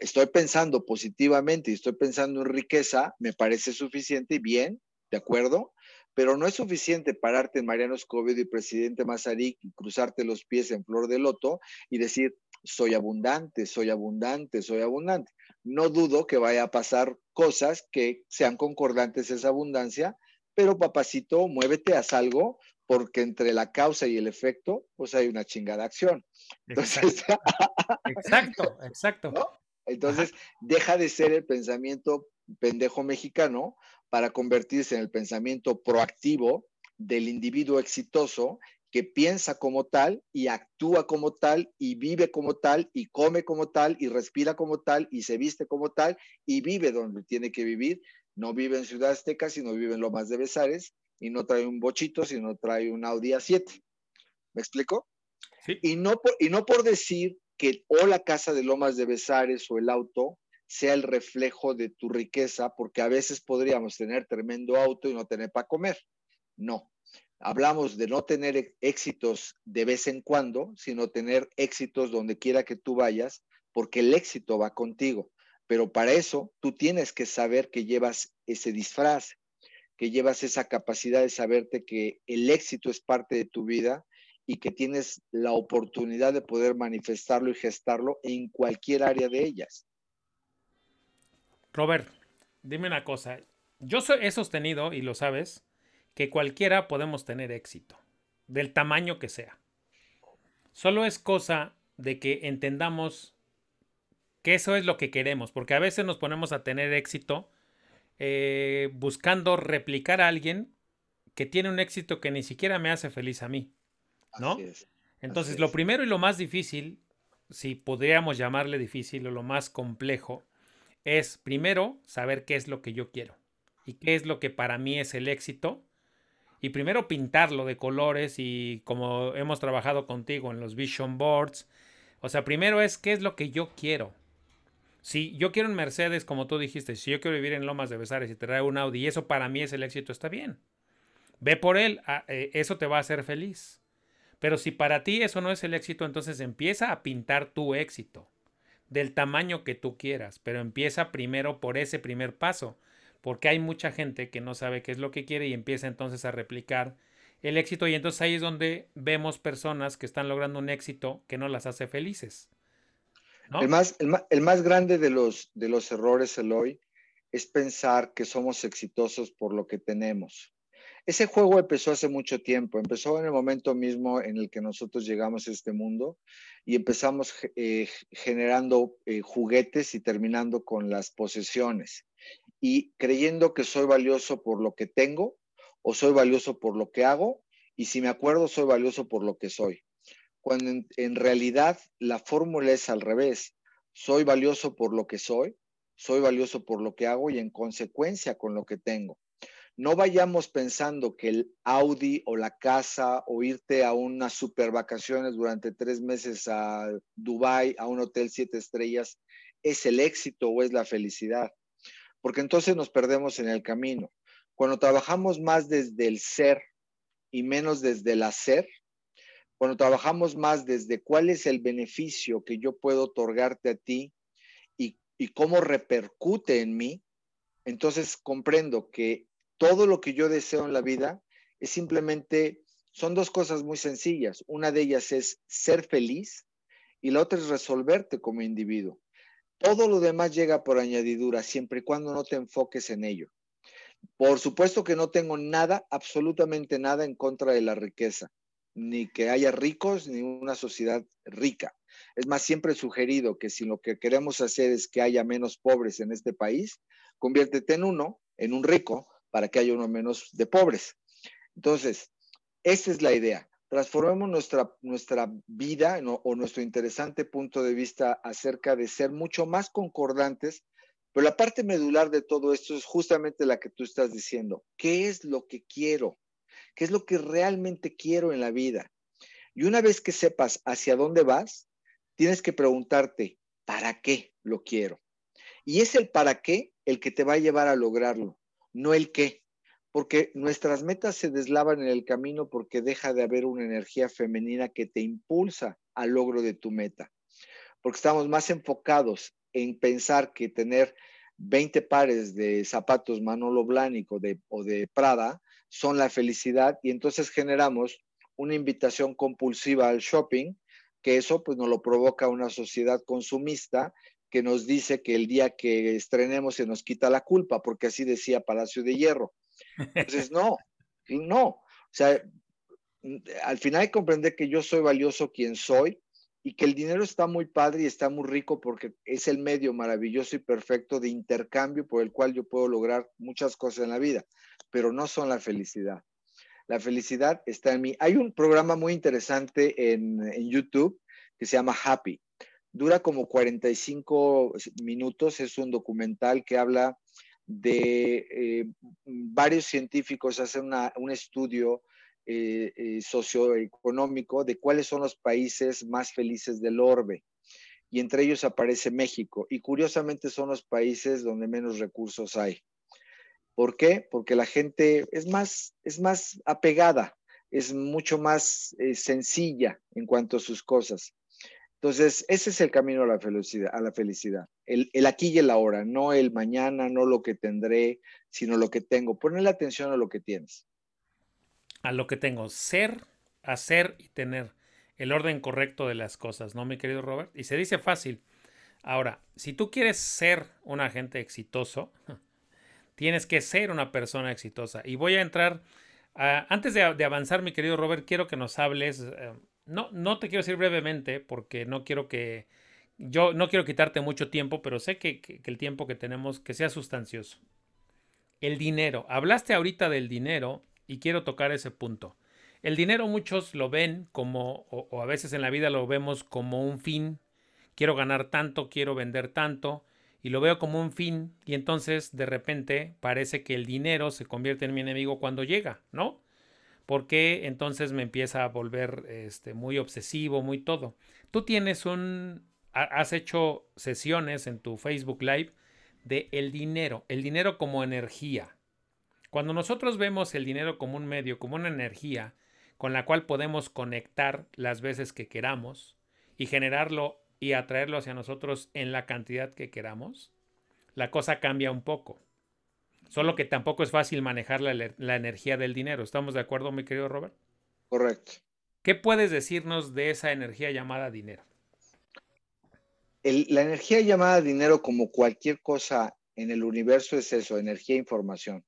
estoy pensando positivamente y estoy pensando en riqueza, me parece suficiente y bien, ¿de acuerdo? Pero no es suficiente pararte en Mariano Escobedo y presidente Mazarik y cruzarte los pies en flor de loto y decir, soy abundante, soy abundante, soy abundante. No dudo que vaya a pasar cosas que sean concordantes esa abundancia, pero papacito, muévete, haz algo, porque entre la causa y el efecto, pues hay una chingada acción. Entonces, exacto, exacto. Entonces, deja de ser el pensamiento pendejo mexicano para convertirse en el pensamiento proactivo del individuo exitoso que piensa como tal y actúa como tal y vive como tal y come como tal y respira como tal y se viste como tal y vive donde tiene que vivir. No vive en Ciudad Azteca, sino vive en Lomas de Besares y no trae un bochito, sino trae un Audi A7. ¿Me explico? Sí. Y, no por, y no por decir que o la casa de Lomas de Besares o el auto sea el reflejo de tu riqueza, porque a veces podríamos tener tremendo auto y no tener para comer. No, hablamos de no tener éxitos de vez en cuando, sino tener éxitos donde quiera que tú vayas, porque el éxito va contigo. Pero para eso tú tienes que saber que llevas ese disfraz, que llevas esa capacidad de saberte que el éxito es parte de tu vida y que tienes la oportunidad de poder manifestarlo y gestarlo en cualquier área de ellas. Robert, dime una cosa. Yo he sostenido, y lo sabes, que cualquiera podemos tener éxito, del tamaño que sea. Solo es cosa de que entendamos que eso es lo que queremos, porque a veces nos ponemos a tener éxito eh, buscando replicar a alguien que tiene un éxito que ni siquiera me hace feliz a mí, ¿no? Entonces, lo primero y lo más difícil, si podríamos llamarle difícil o lo más complejo, es primero saber qué es lo que yo quiero y qué es lo que para mí es el éxito y primero pintarlo de colores y como hemos trabajado contigo en los vision boards. O sea, primero es qué es lo que yo quiero. Si yo quiero un Mercedes, como tú dijiste, si yo quiero vivir en Lomas de Besares y te trae un Audi y eso para mí es el éxito, está bien. Ve por él, ah, eh, eso te va a hacer feliz. Pero si para ti eso no es el éxito, entonces empieza a pintar tu éxito del tamaño que tú quieras, pero empieza primero por ese primer paso porque hay mucha gente que no sabe qué es lo que quiere y empieza entonces a replicar el éxito y entonces ahí es donde vemos personas que están logrando un éxito que no las hace felices. El, más, el, más, grande de los, de los errores, Eloy, es pensar que somos exitosos por lo que tenemos. Ese juego empezó hace mucho tiempo, empezó en el momento mismo en el que nosotros llegamos a este mundo y empezamos eh, generando eh, juguetes y terminando con las posesiones y creyendo que soy valioso por lo que tengo o soy valioso por lo que hago y si me acuerdo soy valioso por lo que soy. Cuando en, realidad la fórmula es al revés. Soy valioso por lo que soy, soy valioso por lo que hago y en consecuencia con lo que tengo. No vayamos pensando que el Audi o la casa o irte a unas super vacaciones durante tres meses a Dubai, a un hotel siete estrellas, es el éxito o es la felicidad porque entonces nos perdemos en el camino. Cuando trabajamos más desde el ser y menos desde el hacer, cuando trabajamos más desde cuál es el beneficio que yo puedo otorgarte a ti y, cómo repercute en mí, entonces comprendo que todo lo que yo deseo en la vida es simplemente, son dos cosas muy sencillas. Una de ellas es ser feliz y la otra es resolverte como individuo. Todo lo demás llega por añadidura, siempre y cuando no te enfoques en ello. Por supuesto que no tengo nada, absolutamente nada en contra de la riqueza, ni que haya ricos, ni una sociedad rica. Es más, siempre he sugerido que si lo que queremos hacer es que haya menos pobres en este país, conviértete en uno, en un rico, para que haya uno menos de pobres. Entonces, esa es la idea transformemos nuestra, nuestra vida o nuestro interesante punto de vista acerca de ser mucho más concordantes, pero la parte medular de todo esto es justamente la que tú estás diciendo. ¿Qué es lo que quiero? ¿Qué es lo que realmente quiero en la vida? Y una vez que sepas hacia dónde vas, tienes que preguntarte, ¿para qué lo quiero? Y es el para qué el que te va a llevar a lograrlo, no el qué porque nuestras metas se deslavan en el camino porque deja de haber una energía femenina que te impulsa al logro de tu meta. Porque estamos más enfocados en pensar que tener 20 pares de zapatos Manolo Blahnik de, o de Prada son la felicidad y entonces generamos una invitación compulsiva al shopping, que eso pues nos lo provoca una sociedad consumista que nos dice que el día que estrenemos se nos quita la culpa, porque así decía Palacio de Hierro. Entonces, no, no. O sea, al final comprender que yo soy valioso quien soy y que el dinero está muy padre y está muy rico porque es el medio maravilloso y perfecto de intercambio por el cual yo puedo lograr muchas cosas en la vida, pero no son la felicidad. La felicidad está en mí. Hay un programa muy interesante en, en YouTube que se llama Happy. Dura como 45 minutos, es un documental que habla de eh, varios científicos, hacen un estudio eh, eh, socioeconómico de cuáles son los países más felices del orbe. Y entre ellos aparece México. Y curiosamente son los países donde menos recursos hay. ¿Por qué? Porque la gente es más, es más apegada, es mucho más sencilla en cuanto a sus cosas. Entonces, ese es el camino a la felicidad, a la felicidad. El, aquí y el ahora, no el mañana, no lo que tendré, sino lo que tengo. Ponerle atención a lo que tienes. A lo que tengo. Ser, hacer y tener el orden correcto de las cosas, ¿no, mi querido Robert? Y se dice fácil. Ahora, si tú quieres ser un agente exitoso, tienes que ser una persona exitosa. Y voy a entrar, antes de, avanzar, mi querido Robert, quiero que nos hables eh, no, no te quiero decir brevemente porque no quiero que, yo no quiero quitarte mucho tiempo, pero sé que, el tiempo que tenemos que sea sustancioso. El dinero. Hablaste ahorita del dinero y quiero tocar ese punto. El dinero muchos lo ven como, o, a veces en la vida lo vemos como un fin. Quiero ganar tanto, quiero vender tanto, y lo veo como un fin, y entonces de repente parece que el dinero se convierte en mi enemigo cuando llega, ¿no? Porque entonces me empieza a volver este, muy obsesivo, muy todo. Tú tienes un, has hecho sesiones en tu Facebook Live de el dinero, el dinero como energía. Cuando nosotros vemos el dinero como un medio, como una energía con la cual podemos conectar las veces que queramos y generarlo y atraerlo hacia nosotros en la cantidad que queramos, la cosa cambia un poco. Solo que tampoco es fácil manejar la, energía del dinero. ¿Estamos de acuerdo, mi querido Robert? Correcto. ¿Qué puedes decirnos de esa energía llamada dinero? la energía llamada dinero, como cualquier cosa en el universo, es eso, energía e información.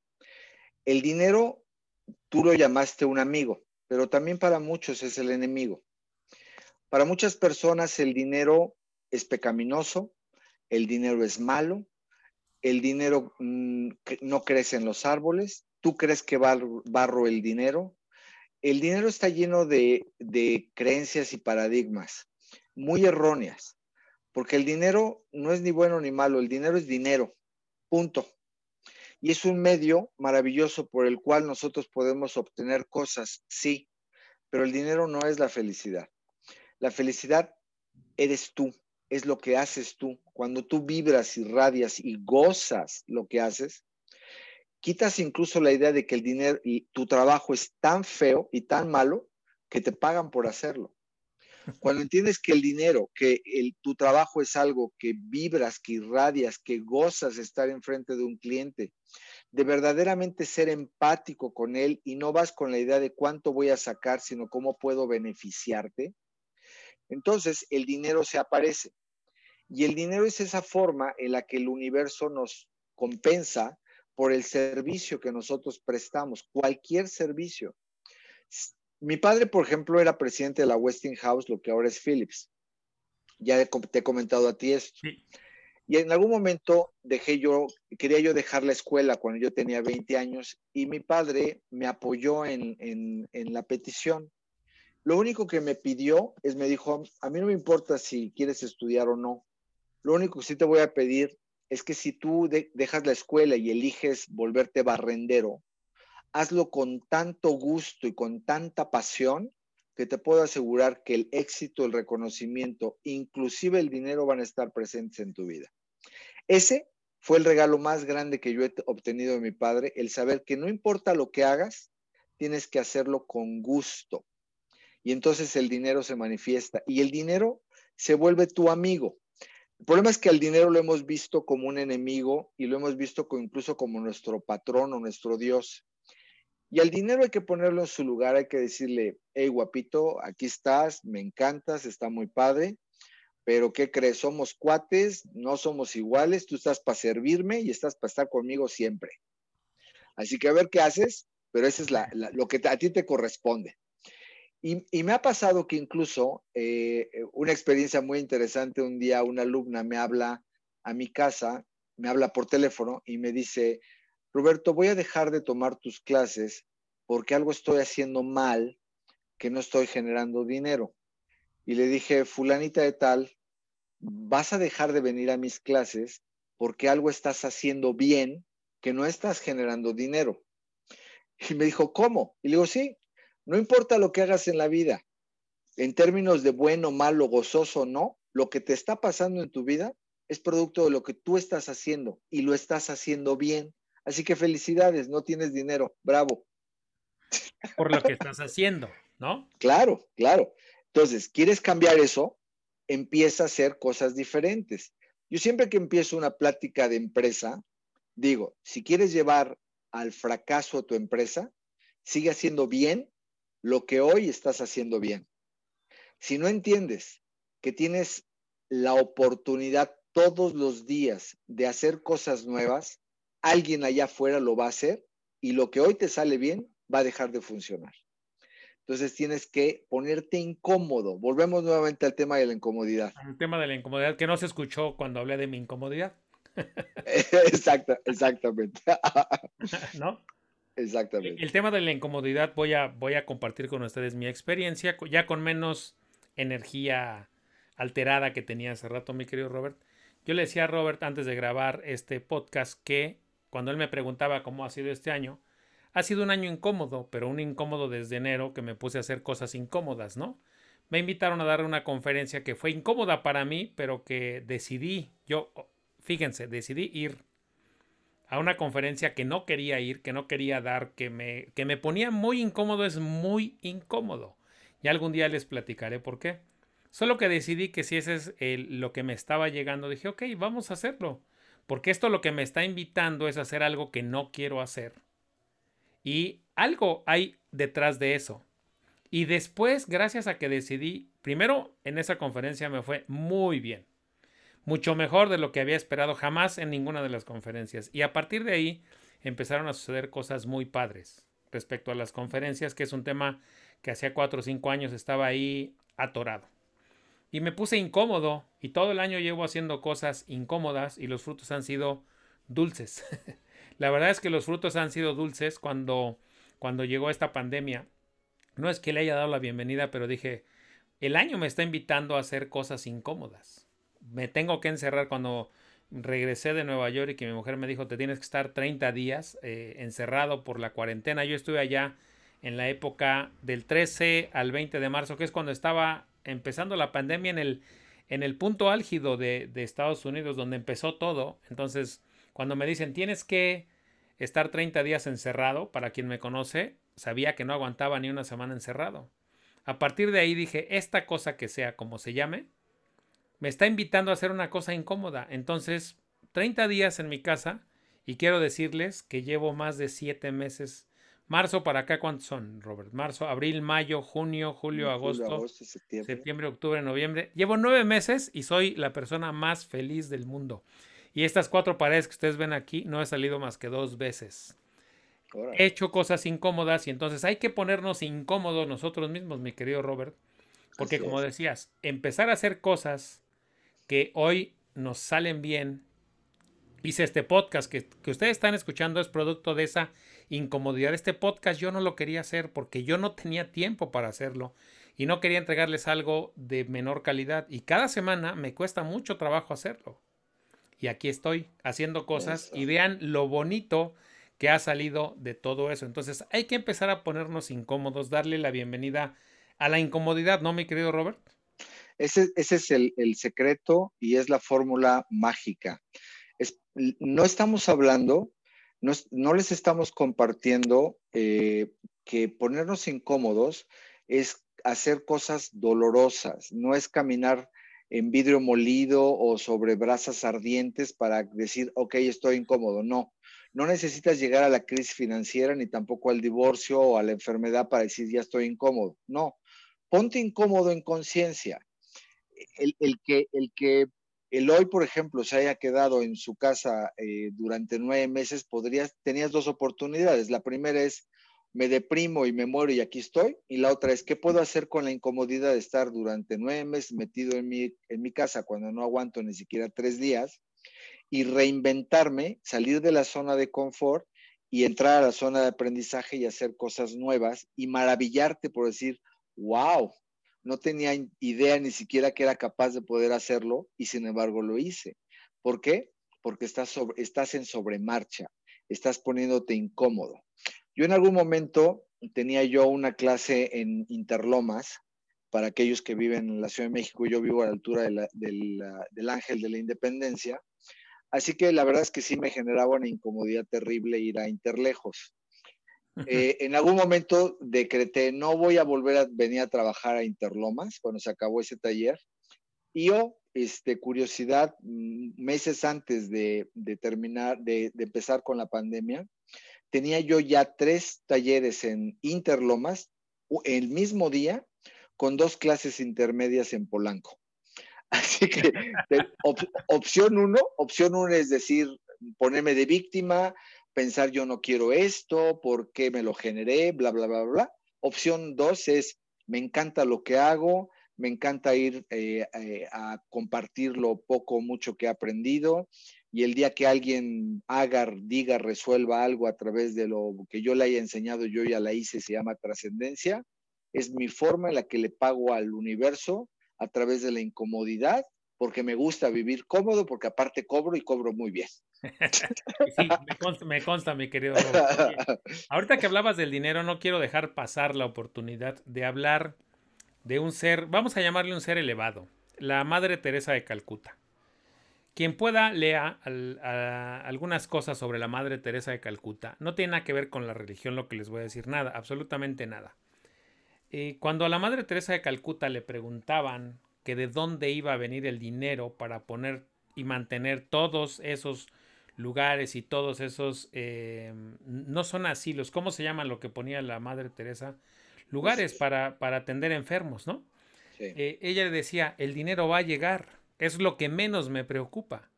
El dinero, tú lo llamaste un amigo, pero también para muchos es el enemigo. Para muchas personas el dinero es pecaminoso, el dinero es malo, el dinero mm, no crece en los árboles, tú crees que barro, el dinero. El dinero está lleno de creencias y paradigmas muy erróneas, porque el dinero no es ni bueno ni malo, el dinero es dinero, punto. Y es un medio maravilloso por el cual nosotros podemos obtener cosas, sí, pero el dinero no es la felicidad. La felicidad eres tú, es lo que haces tú. Cuando tú vibras y radias y gozas lo que haces, quitas incluso la idea de que el dinero y tu trabajo es tan feo y tan malo que te pagan por hacerlo. Cuando entiendes que el dinero, que el, tu trabajo es algo que vibras, que irradias, que gozas estar enfrente de un cliente, de verdaderamente ser empático con él y no vas con la idea de cuánto voy a sacar, sino cómo puedo beneficiarte, entonces el dinero se aparece. Y el dinero es esa forma en la que el universo nos compensa por el servicio que nosotros prestamos, cualquier servicio. Mi padre, por ejemplo, era presidente de la Westinghouse, lo que ahora es Philips. Ya te he comentado a ti esto. Y en algún momento dejé yo, quería yo dejar la escuela cuando yo tenía 20 años y mi padre me apoyó en, en la petición. Lo único que me pidió es, me dijo, a mí no me importa si quieres estudiar o no. Lo único que sí te voy a pedir es que si tú dejas la escuela y eliges volverte barrendero, hazlo con tanto gusto y con tanta pasión que te puedo asegurar que el éxito, el reconocimiento, inclusive el dinero van a estar presentes en tu vida. Ese fue el regalo más grande que yo he obtenido de mi padre, el saber que no importa lo que hagas, tienes que hacerlo con gusto, y entonces el dinero se manifiesta y el dinero se vuelve tu amigo. El problema es que al dinero lo hemos visto como un enemigo y lo hemos visto incluso como nuestro patrón o nuestro Dios. Y al dinero hay que ponerlo en su lugar, hay que decirle, hey guapito, aquí estás, me encantas, está muy padre, pero ¿qué crees? Somos cuates, no somos iguales, tú estás para servirme y estás para estar conmigo siempre. Así que a ver qué haces, pero eso es lo que a ti te corresponde. Y, me ha pasado que incluso eh, una experiencia muy interesante, un día una alumna me habla a mi casa, me habla por teléfono y me dice, Roberto, voy a dejar de tomar tus clases porque algo estoy haciendo mal que no estoy generando dinero. Y le dije, fulanita de tal, vas a dejar de venir a mis clases porque algo estás haciendo bien que no estás generando dinero. Y me dijo, ¿cómo? Y le digo, sí, no importa lo que hagas en la vida, en términos de bueno, malo, gozoso, no, lo que te está pasando en tu vida es producto de lo que tú estás haciendo y lo estás haciendo bien. Así que felicidades, no tienes dinero, bravo. Por lo que estás haciendo, ¿no? Claro, claro. Entonces, ¿quieres cambiar eso? Empieza a hacer cosas diferentes. Yo siempre que empiezo una plática de empresa, digo, si quieres llevar al fracaso a tu empresa, sigue haciendo bien lo que hoy estás haciendo bien. Si no entiendes que tienes la oportunidad todos los días de hacer cosas nuevas, alguien allá afuera lo va a hacer y lo que hoy te sale bien va a dejar de funcionar. Entonces tienes que ponerte incómodo. Volvemos nuevamente al tema de la incomodidad. El tema de la incomodidad que no se escuchó cuando hablé de mi incomodidad. Exacto, exactamente. ¿No? Exactamente. El tema de la incomodidad voy a, voy a compartir con ustedes mi experiencia, ya con menos energía alterada que tenía hace rato, mi querido Robert. Yo le decía a Robert antes de grabar este podcast que cuando él me preguntaba cómo ha sido este año, ha sido un año incómodo, pero un incómodo desde enero que me puse a hacer cosas incómodas, ¿no? Me invitaron a dar una conferencia que fue incómoda para mí, pero que decidí, yo, fíjense, decidí ir a una conferencia que no quería ir, que no quería dar, que me, que me ponía muy incómodo, es muy incómodo. Y algún día les platicaré por qué. Solo que decidí que si ese es lo que me estaba llegando, dije, ok, vamos a hacerlo. Porque esto lo que me está invitando es hacer algo que no quiero hacer. Y algo hay detrás de eso. Y después, gracias a que decidí, primero en esa conferencia me fue muy bien. Mucho mejor de lo que había esperado jamás en ninguna de las conferencias. Y a partir de ahí empezaron a suceder cosas muy padres respecto a las conferencias, que es un tema que hacía cuatro o cinco años estaba ahí atorado y me puse incómodo y todo el año llevo haciendo cosas incómodas y los frutos han sido dulces. la verdad es que los frutos han sido dulces cuando, cuando llegó esta pandemia. No es que le haya dado la bienvenida, pero dije, el año me está invitando a hacer cosas incómodas. Me tengo que encerrar cuando regresé de Nueva York y que mi mujer me dijo, te tienes que estar 30 días eh, encerrado por la cuarentena. Yo estuve allá en la época del 13 al 20 de marzo, que es cuando estaba empezando la pandemia en el, en el punto álgido de, de, Estados Unidos, donde empezó todo. Entonces, cuando me dicen tienes que estar 30 días encerrado, para quien me conoce, sabía que no aguantaba ni una semana encerrado. A partir de ahí dije, esta cosa que sea como se llame, me está invitando a hacer una cosa incómoda. Entonces, 30 días en mi casa y quiero decirles que llevo más de 7 meses Marzo para acá, ¿cuántos son, Robert? Marzo, abril, mayo, junio, julio, agosto, septiembre. octubre, noviembre. Llevo nueve meses y soy la persona más feliz del mundo. Y estas cuatro paredes que ustedes ven aquí no he salido más que dos veces. He hecho cosas incómodas y entonces hay que ponernos incómodos nosotros mismos, mi querido Robert. Porque como decías, empezar a hacer cosas que hoy nos salen bien. Hice este podcast que, que ustedes están escuchando es producto de esa incomodidad. Este podcast yo no lo quería hacer porque yo no tenía tiempo para hacerlo y no quería entregarles algo de menor calidad. Y cada semana me cuesta mucho trabajo hacerlo. Y aquí estoy haciendo cosas y vean lo bonito que ha salido de todo eso. Entonces hay que empezar a ponernos incómodos, darle la bienvenida a la incomodidad, ¿no, mi querido Robert? Ese, ese es el, el, secreto y es la fórmula mágica. Es, no estamos hablando no, les estamos compartiendo eh, que ponernos incómodos es hacer cosas dolorosas, no es caminar en vidrio molido o sobre brasas ardientes para decir, ok, estoy incómodo. No, no necesitas llegar a la crisis financiera ni tampoco al divorcio o a la enfermedad para decir, ya estoy incómodo. No, ponte incómodo en conciencia. El, el, que, el que el hoy, por ejemplo, se haya quedado en su casa eh, durante nueve meses, podrías, tenías dos oportunidades. La primera es, me deprimo y me muero y aquí estoy. Y la otra es, ¿qué puedo hacer con la incomodidad de estar durante nueve meses metido en mi, en mi casa cuando no aguanto ni siquiera tres días? Y reinventarme, salir de la zona de confort y entrar a la zona de aprendizaje y hacer cosas nuevas y maravillarte por decir, wow, no tenía idea ni siquiera que era capaz de poder hacerlo y sin embargo lo hice. ¿Por qué? Porque estás, en sobremarcha, estás poniéndote incómodo. Yo en algún momento tenía yo una clase en Interlomas para aquellos que viven en la Ciudad de México, yo vivo a la altura del Ángel de la Independencia, así que la verdad es que sí me generaba una incomodidad terrible ir a Interlejos. Eh, en algún momento decreté, no voy a volver a venir a trabajar a Interlomas cuando se acabó ese taller. Y yo, este, curiosidad, meses antes de, terminar, de, de, empezar con la pandemia, tenía yo ya tres talleres en Interlomas el mismo día con dos clases intermedias en Polanco. Así que opción uno, opción uno es decir, ponerme de víctima, pensar yo no quiero esto, por qué me lo generé, bla, bla, bla, bla. Opción dos es, me encanta lo que hago, me encanta ir eh, eh, a compartir lo poco o mucho que he aprendido y el día que alguien haga, diga, resuelva algo a través de lo que yo le haya enseñado, yo ya la hice, se llama trascendencia, es mi forma en la que le pago al universo a través de la incomodidad, porque me gusta vivir cómodo, porque aparte cobro y cobro muy bien. Me consta, mi querido. ahorita que hablabas del dinero, no quiero dejar pasar la oportunidad de hablar de un ser, vamos a llamarle un ser elevado, la Madre Teresa de Calcuta. Quien pueda lea algunas cosas sobre la Madre Teresa de Calcuta. No tiene nada que ver con la religión lo que les voy a decir, nada, absolutamente nada. Eh, cuando a la Madre Teresa de Calcuta le preguntaban que de dónde iba a venir el dinero para poner y mantener todos esos lugares y todos esos, eh, no son asilos, ¿cómo se llama lo que ponía la Madre Teresa? Lugares para, para atender enfermos, ¿no? Eh, ella decía, el dinero va a llegar, es lo que menos me preocupa.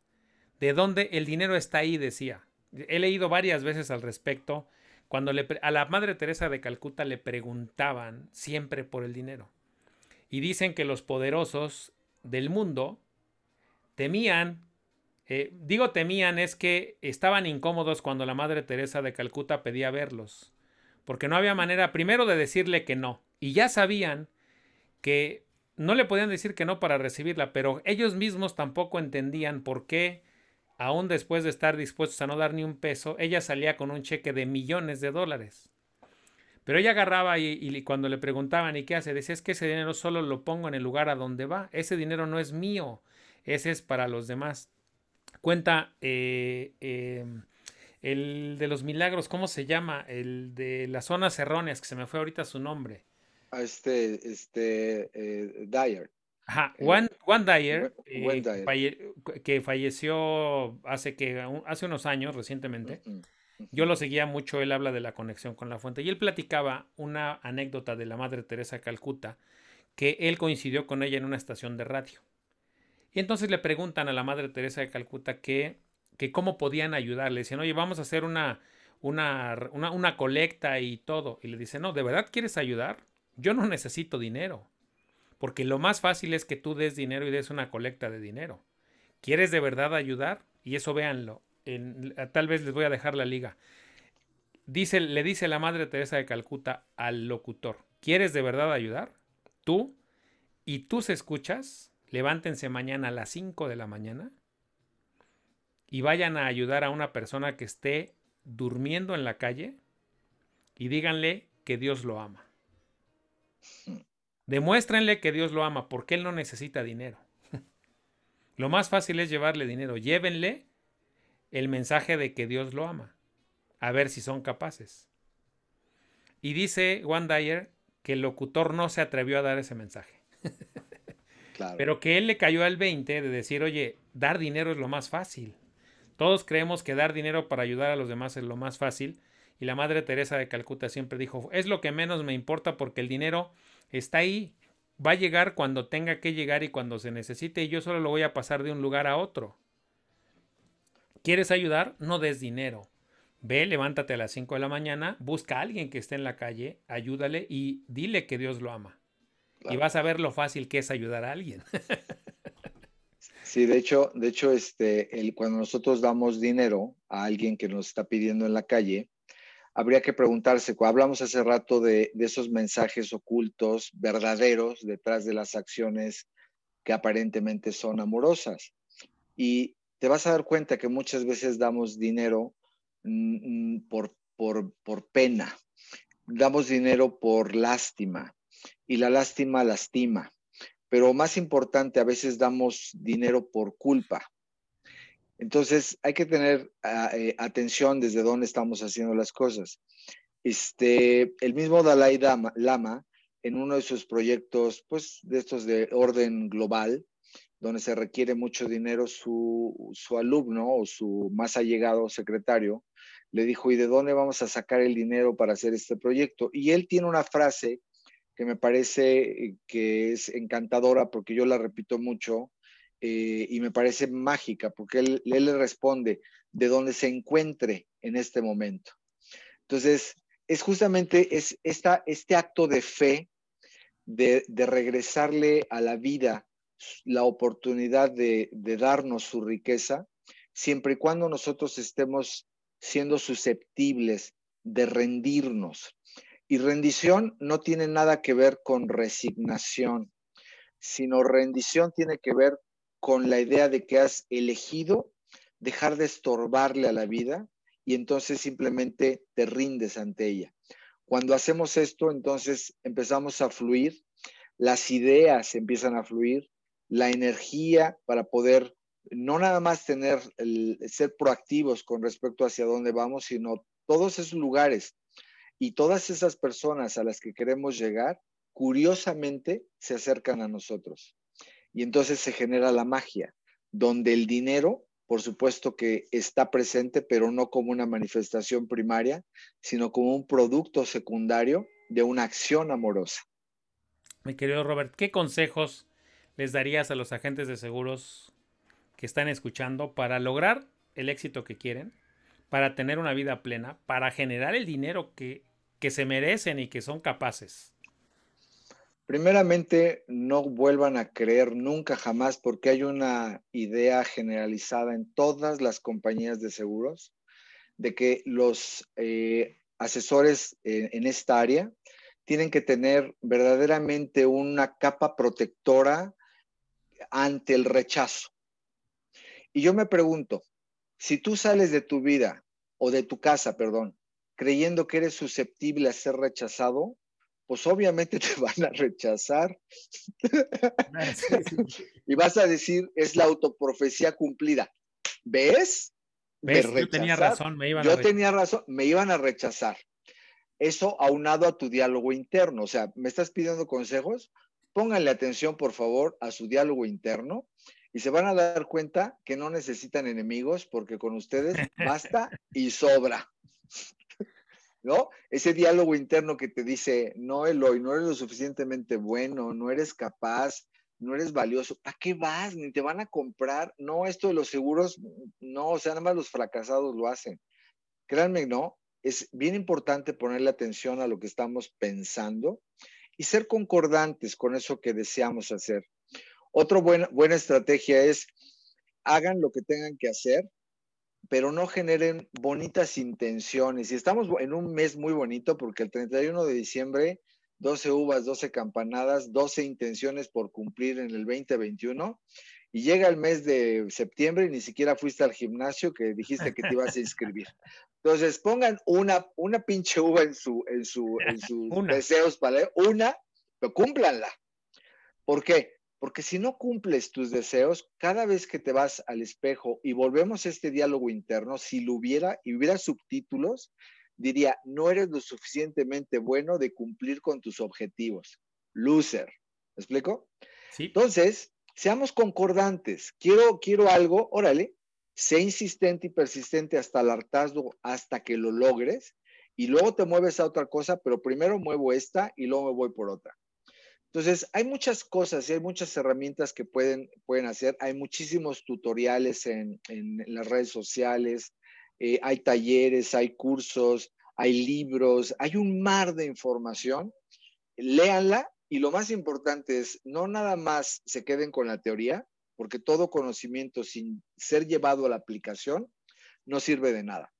¿De dónde el dinero está ahí? decía. He leído varias veces al respecto cuando le, a la Madre Teresa de Calcuta le preguntaban siempre por el dinero. Y dicen que los poderosos del mundo temían, eh, digo temían es que estaban incómodos cuando la Madre Teresa de Calcuta pedía verlos, porque no había manera primero de decirle que no, y ya sabían que no le podían decir que no para recibirla, pero ellos mismos tampoco entendían por qué aún después de estar dispuestos a no dar ni un peso, ella salía con un cheque de millones de dólares. Pero ella agarraba y, cuando le preguntaban, ¿y qué hace? Decía, es que ese dinero solo lo pongo en el lugar a donde va. Ese dinero no es mío, ese es para los demás. Cuenta eh, em, el de los milagros, ¿cómo se llama? El de las zonas erróneas, que se me fue ahorita su nombre. Ah, este, este, eh, Dyer. Ajá, Juan, Dyer, eh, que falleció hace, que, hace unos años recientemente. Yo lo seguía mucho, él habla de la conexión con la fuente y él platicaba una anécdota de la Madre Teresa Calcuta que él coincidió con ella en una estación de radio. Y entonces le preguntan a la Madre Teresa de Calcuta que, que cómo podían ayudarle. Le dicen, oye, vamos a hacer una, una, una, colecta y todo. Y le dice, no, ¿de verdad quieres ayudar? Yo no necesito dinero. Porque lo más fácil es que tú des dinero y des una colecta de dinero. ¿Quieres de verdad ayudar? Y eso véanlo. Tal vez les voy a dejar la liga. Dice, le dice la Madre Teresa de Calcuta al locutor, ¿quieres de verdad ayudar? Tú y tus escuchas, levántense mañana a las 5 de la mañana y vayan a ayudar a una persona que esté durmiendo en la calle y díganle que Dios lo ama. Demuéstrenle que Dios lo ama porque Él no necesita dinero. lo más fácil es llevarle dinero. Llévenle el mensaje de que Dios lo ama. A ver si son capaces. Y dice Juan Dyer que el locutor no se atrevió a dar ese mensaje. Pero que él le cayó al 20 de decir, oye, dar dinero es lo más fácil. Todos creemos que dar dinero para ayudar a los demás es lo más fácil. Y la Madre Teresa de Calcuta siempre dijo, es lo que menos me importa porque el dinero está ahí. Va a llegar cuando tenga que llegar y cuando se necesite y yo solo lo voy a pasar de un lugar a otro. ¿Quieres ayudar? No des dinero. Ve, levántate a las 5 de la mañana, busca a alguien que esté en la calle, ayúdale y dile que Dios lo ama. Y vas a ver lo fácil que es ayudar a alguien. sí, de hecho, de hecho, este, el, cuando nosotros damos dinero a alguien que nos está pidiendo en la calle, habría que preguntarse, hablamos hace rato de, de esos mensajes ocultos, verdaderos, detrás de las acciones que aparentemente son amorosas. Y te vas a dar cuenta que muchas veces damos dinero mm, mm, por, por, por pena, damos dinero por lástima y la lástima lastima, pero más importante, a veces damos dinero por culpa. Entonces hay que tener ah, eh, atención desde dónde estamos haciendo las cosas. Este, el mismo Dalai Lama, en uno de sus proyectos, pues de estos de orden global, donde se requiere mucho dinero, su, su alumno o su más allegado secretario le dijo, ¿y de dónde vamos a sacar el dinero para hacer este proyecto? Y él tiene una frase que me parece que es encantadora porque yo la repito mucho eh, y me parece mágica porque él, le responde de dónde se encuentre en este momento. Entonces, es justamente es esta, este acto de fe de, de regresarle a la vida la oportunidad de, de darnos su riqueza, siempre y cuando nosotros estemos siendo susceptibles de rendirnos. Y rendición no tiene nada que ver con resignación, sino rendición tiene que ver con la idea de que has elegido dejar de estorbarle a la vida y entonces simplemente te rindes ante ella. Cuando hacemos esto, entonces empezamos a fluir, las ideas empiezan a fluir, la energía para poder no nada más tener el, ser proactivos con respecto hacia dónde vamos, sino todos esos lugares y todas esas personas a las que queremos llegar, curiosamente se acercan a nosotros. Y entonces se genera la magia, donde el dinero, por supuesto que está presente, pero no como una manifestación primaria, sino como un producto secundario de una acción amorosa. Mi querido Robert, ¿qué consejos les darías a los agentes de seguros que están escuchando para lograr el éxito que quieren, para tener una vida plena, para generar el dinero que, que se merecen y que son capaces? Primeramente, no vuelvan a creer nunca jamás porque hay una idea generalizada en todas las compañías de seguros de que los eh, asesores en esta área tienen que tener verdaderamente una capa protectora ante el rechazo. Y yo me pregunto, si tú sales de tu vida o de tu casa, perdón, creyendo que eres susceptible a ser rechazado, pues obviamente te van a rechazar. Ah, y vas a decir, es la autoprofecía cumplida. ¿Ves? Yo tenía razón, me iban Yo tenía razón, me iban a rechazar. Eso aunado a tu diálogo interno. O sea, ¿me estás pidiendo consejos? Pónganle atención, por favor, a su diálogo interno y se van a dar cuenta que no necesitan enemigos porque con ustedes basta y sobra. ¿no? Ese diálogo interno que te dice, no, Eloy, no eres lo suficientemente bueno, no eres capaz, no eres valioso, ¿para qué vas? Ni te van a comprar. No, esto de los seguros, no, o sea, nada más los fracasados lo hacen. Créanme, no, es bien importante ponerle atención a lo que estamos pensando y ser concordantes con eso que deseamos hacer. Otra buena, buena estrategia es hagan lo que tengan que hacer, pero no generen bonitas intenciones. Y estamos en un mes muy bonito porque el 31 de diciembre, 12 uvas, 12 campanadas, 12 intenciones por cumplir en el 2021. Y llega el mes de septiembre y ni siquiera fuiste al gimnasio que dijiste que te ibas a inscribir. Entonces, pongan una, una pinche uva en, su, en, su, en sus deseos para una, pero cúmplanla. ¿Por qué? Porque si no cumples tus deseos, cada vez que te vas al espejo y volvemos a este diálogo interno, si lo hubiera y hubiera subtítulos, diría, no eres lo suficientemente bueno de cumplir con tus objetivos. Loser. ¿Me explico? Sí. Entonces, seamos concordantes. Quiero, quiero algo, órale, sé insistente y persistente hasta el hartazgo, hasta que lo logres, y luego te mueves a otra cosa, pero primero muevo esta y luego me voy por otra. Entonces, hay muchas cosas y hay muchas herramientas que pueden, pueden hacer. Hay muchísimos tutoriales en, las redes sociales, eh, hay talleres, hay cursos, hay libros, hay un mar de información. Léanla y lo más importante es, no nada más se queden con la teoría, porque todo conocimiento sin ser llevado a la aplicación no sirve de nada.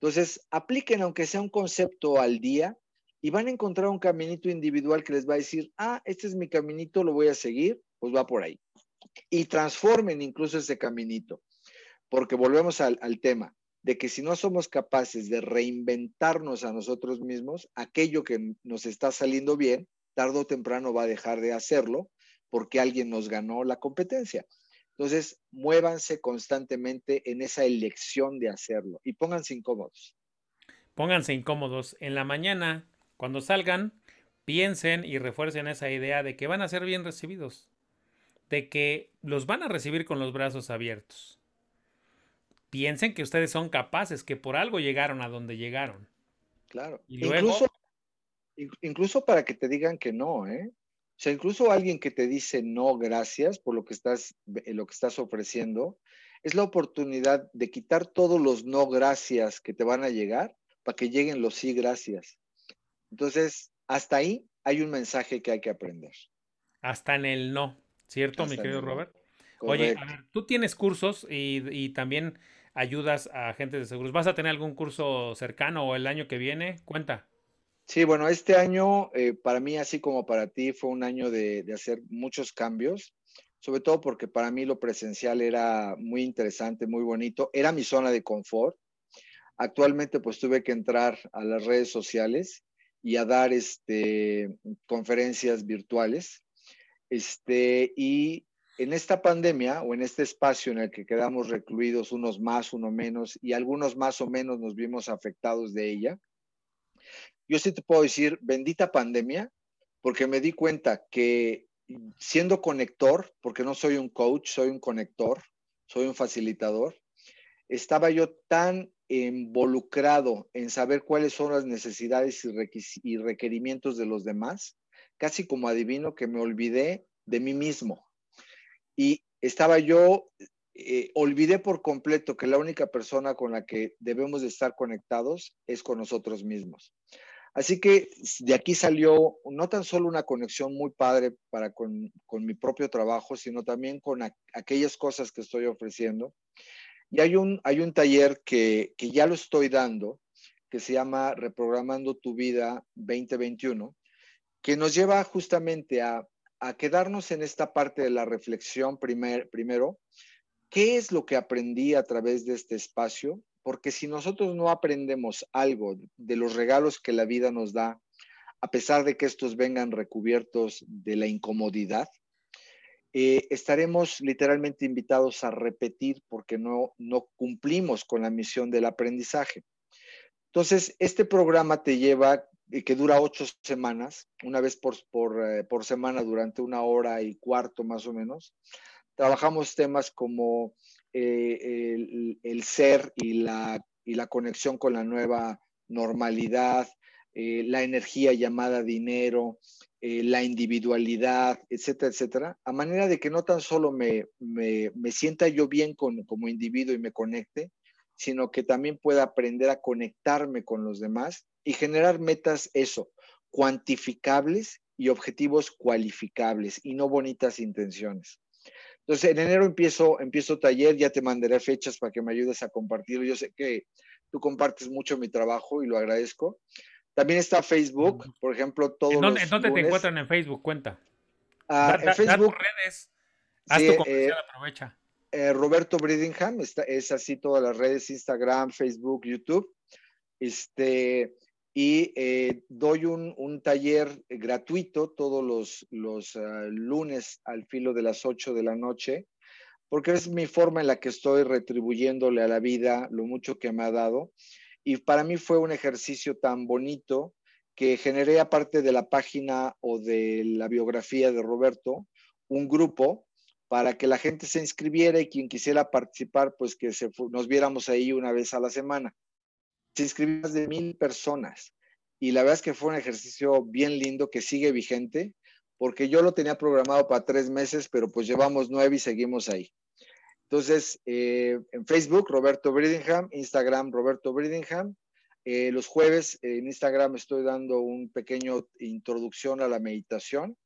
Entonces, apliquen aunque sea un concepto al día y van a encontrar un caminito individual que les va a decir, ah, este es mi caminito, lo voy a seguir, pues va por ahí. Y transformen incluso ese caminito, porque volvemos al, tema de que si no somos capaces de reinventarnos a nosotros mismos, aquello que nos está saliendo bien, tarde o temprano va a dejar de hacerlo porque alguien nos ganó la competencia. Entonces, muévanse constantemente en esa elección de hacerlo y pónganse incómodos. Pónganse incómodos. En la mañana, cuando salgan, piensen y refuercen esa idea de que van a ser bien recibidos, de que los van a recibir con los brazos abiertos. Piensen que ustedes son capaces, que por algo llegaron a donde llegaron. Claro. Y luego, incluso, incluso para que te digan que no, ¿eh? O sea, incluso alguien que te dice no, gracias por lo que estás, eh, lo que estás ofreciendo, es la oportunidad de quitar todos los no gracias que te van a llegar para que lleguen los sí gracias. Entonces, hasta ahí hay un mensaje que hay que aprender. Hasta en el no, ¿cierto, mi querido Robert? Oye, tú tienes cursos y, y, también ayudas a agentes de seguros. ¿Vas a tener algún curso cercano o el año que viene? Cuenta. Sí, bueno, este año eh, para mí, así como para ti, fue un año de, hacer muchos cambios, sobre todo porque para mí lo presencial era muy interesante, muy bonito, era mi zona de confort. Actualmente pues tuve que entrar a las redes sociales y a dar este, conferencias virtuales. Este, y en esta pandemia o en este espacio en el que quedamos recluidos, unos más, uno menos, y algunos más o menos nos vimos afectados de ella, yo sí te puedo decir, bendita pandemia, porque me di cuenta que siendo conector, porque no soy un coach, soy un conector, soy un facilitador, estaba yo tan involucrado en saber cuáles son las necesidades y, requerimientos de los demás, casi como adivino que me olvidé de mí mismo. Y estaba yo, eh, olvidé por completo que la única persona con la que debemos de estar conectados es con nosotros mismos. Así que de aquí salió no tan solo una conexión muy padre para con, mi propio trabajo, sino también con aquellas cosas que estoy ofreciendo. Y hay un, hay un taller que, ya lo estoy dando, que se llama Reprogramando tu vida 2021, que nos lleva justamente a, quedarnos en esta parte de la reflexión primero. ¿Qué es lo que aprendí a través de este espacio? porque si nosotros no aprendemos algo de los regalos que la vida nos da, a pesar de que estos vengan recubiertos de la incomodidad, eh, estaremos literalmente invitados a repetir porque no, no cumplimos con la misión del aprendizaje. Entonces, este programa te lleva, eh, que dura ocho semanas, una vez por, por, eh, por semana durante una hora y cuarto más o menos. Trabajamos temas como eh, el, ser y la, y la conexión con la nueva normalidad, la energía llamada dinero, eh, la individualidad, etcétera, etcétera, a manera de que no tan solo me, me, me sienta yo bien con, como individuo y me conecte, sino que también pueda aprender a conectarme con los demás y generar metas, eso, cuantificables y objetivos cualificables y no bonitas intenciones. Entonces, en enero empiezo, empiezo taller, ya te mandaré fechas para que me ayudes a compartirlo. Yo sé que tú compartes mucho mi trabajo y lo agradezco. También está Facebook, por ejemplo, todos ¿En dónde, te encuentran en Facebook? Cuenta. Ah, en Facebook. redes. Haz tu eh, aprovecha. Eh, Roberto Bridingham, está, es así todas las redes, Instagram, Facebook, YouTube. Este, y eh, doy un, taller gratuito todos los, los ah, lunes al filo de las 8 de la noche, porque es mi forma en la que estoy retribuyéndole a la vida lo mucho que me ha dado. Y para mí fue un ejercicio tan bonito que generé, aparte de la página o de la biografía de Roberto, un grupo para que la gente se inscribiera y quien quisiera participar, pues que se, nos viéramos ahí una vez a la semana se inscribieron más de mil personas. Y la verdad es que fue un ejercicio bien lindo que sigue vigente, porque yo lo tenía programado para tres meses, pero pues llevamos nueve y seguimos ahí. Entonces, eh, en Facebook, Roberto Bridingham, Instagram, Roberto Bridingham. Eh, los jueves en Instagram estoy dando un pequeño introducción a la meditación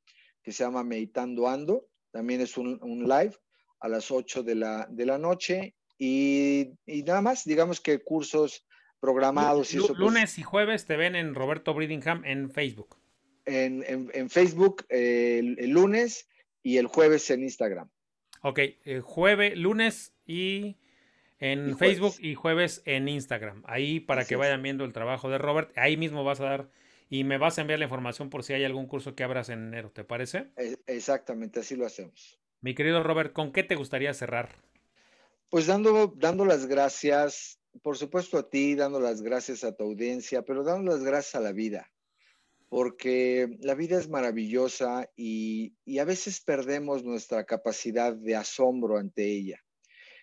que se llama Meditando Ando. También es un, live a las 8 de la, de la noche. Y, y, nada más, digamos que cursos programados. Y eso, pues lunes y jueves te ven en Roberto Breedingham en Facebook. En, en, Facebook el, lunes y el jueves en Instagram. Ok, eh, jueves, lunes y en Facebook y jueves en Instagram. Ahí para que vayan viendo el trabajo de Robert. Ahí mismo vas a dar y me vas a enviar la información por si hay algún curso que abras en enero, ¿te parece? E, exactamente, así lo hacemos. Mi querido Robert, ¿con qué te gustaría cerrar? Pues dando, dando las gracias, por supuesto a ti, dando las gracias a tu audiencia, pero dando las gracias a la vida, porque la vida es maravillosa y, a veces perdemos nuestra capacidad de asombro ante ella.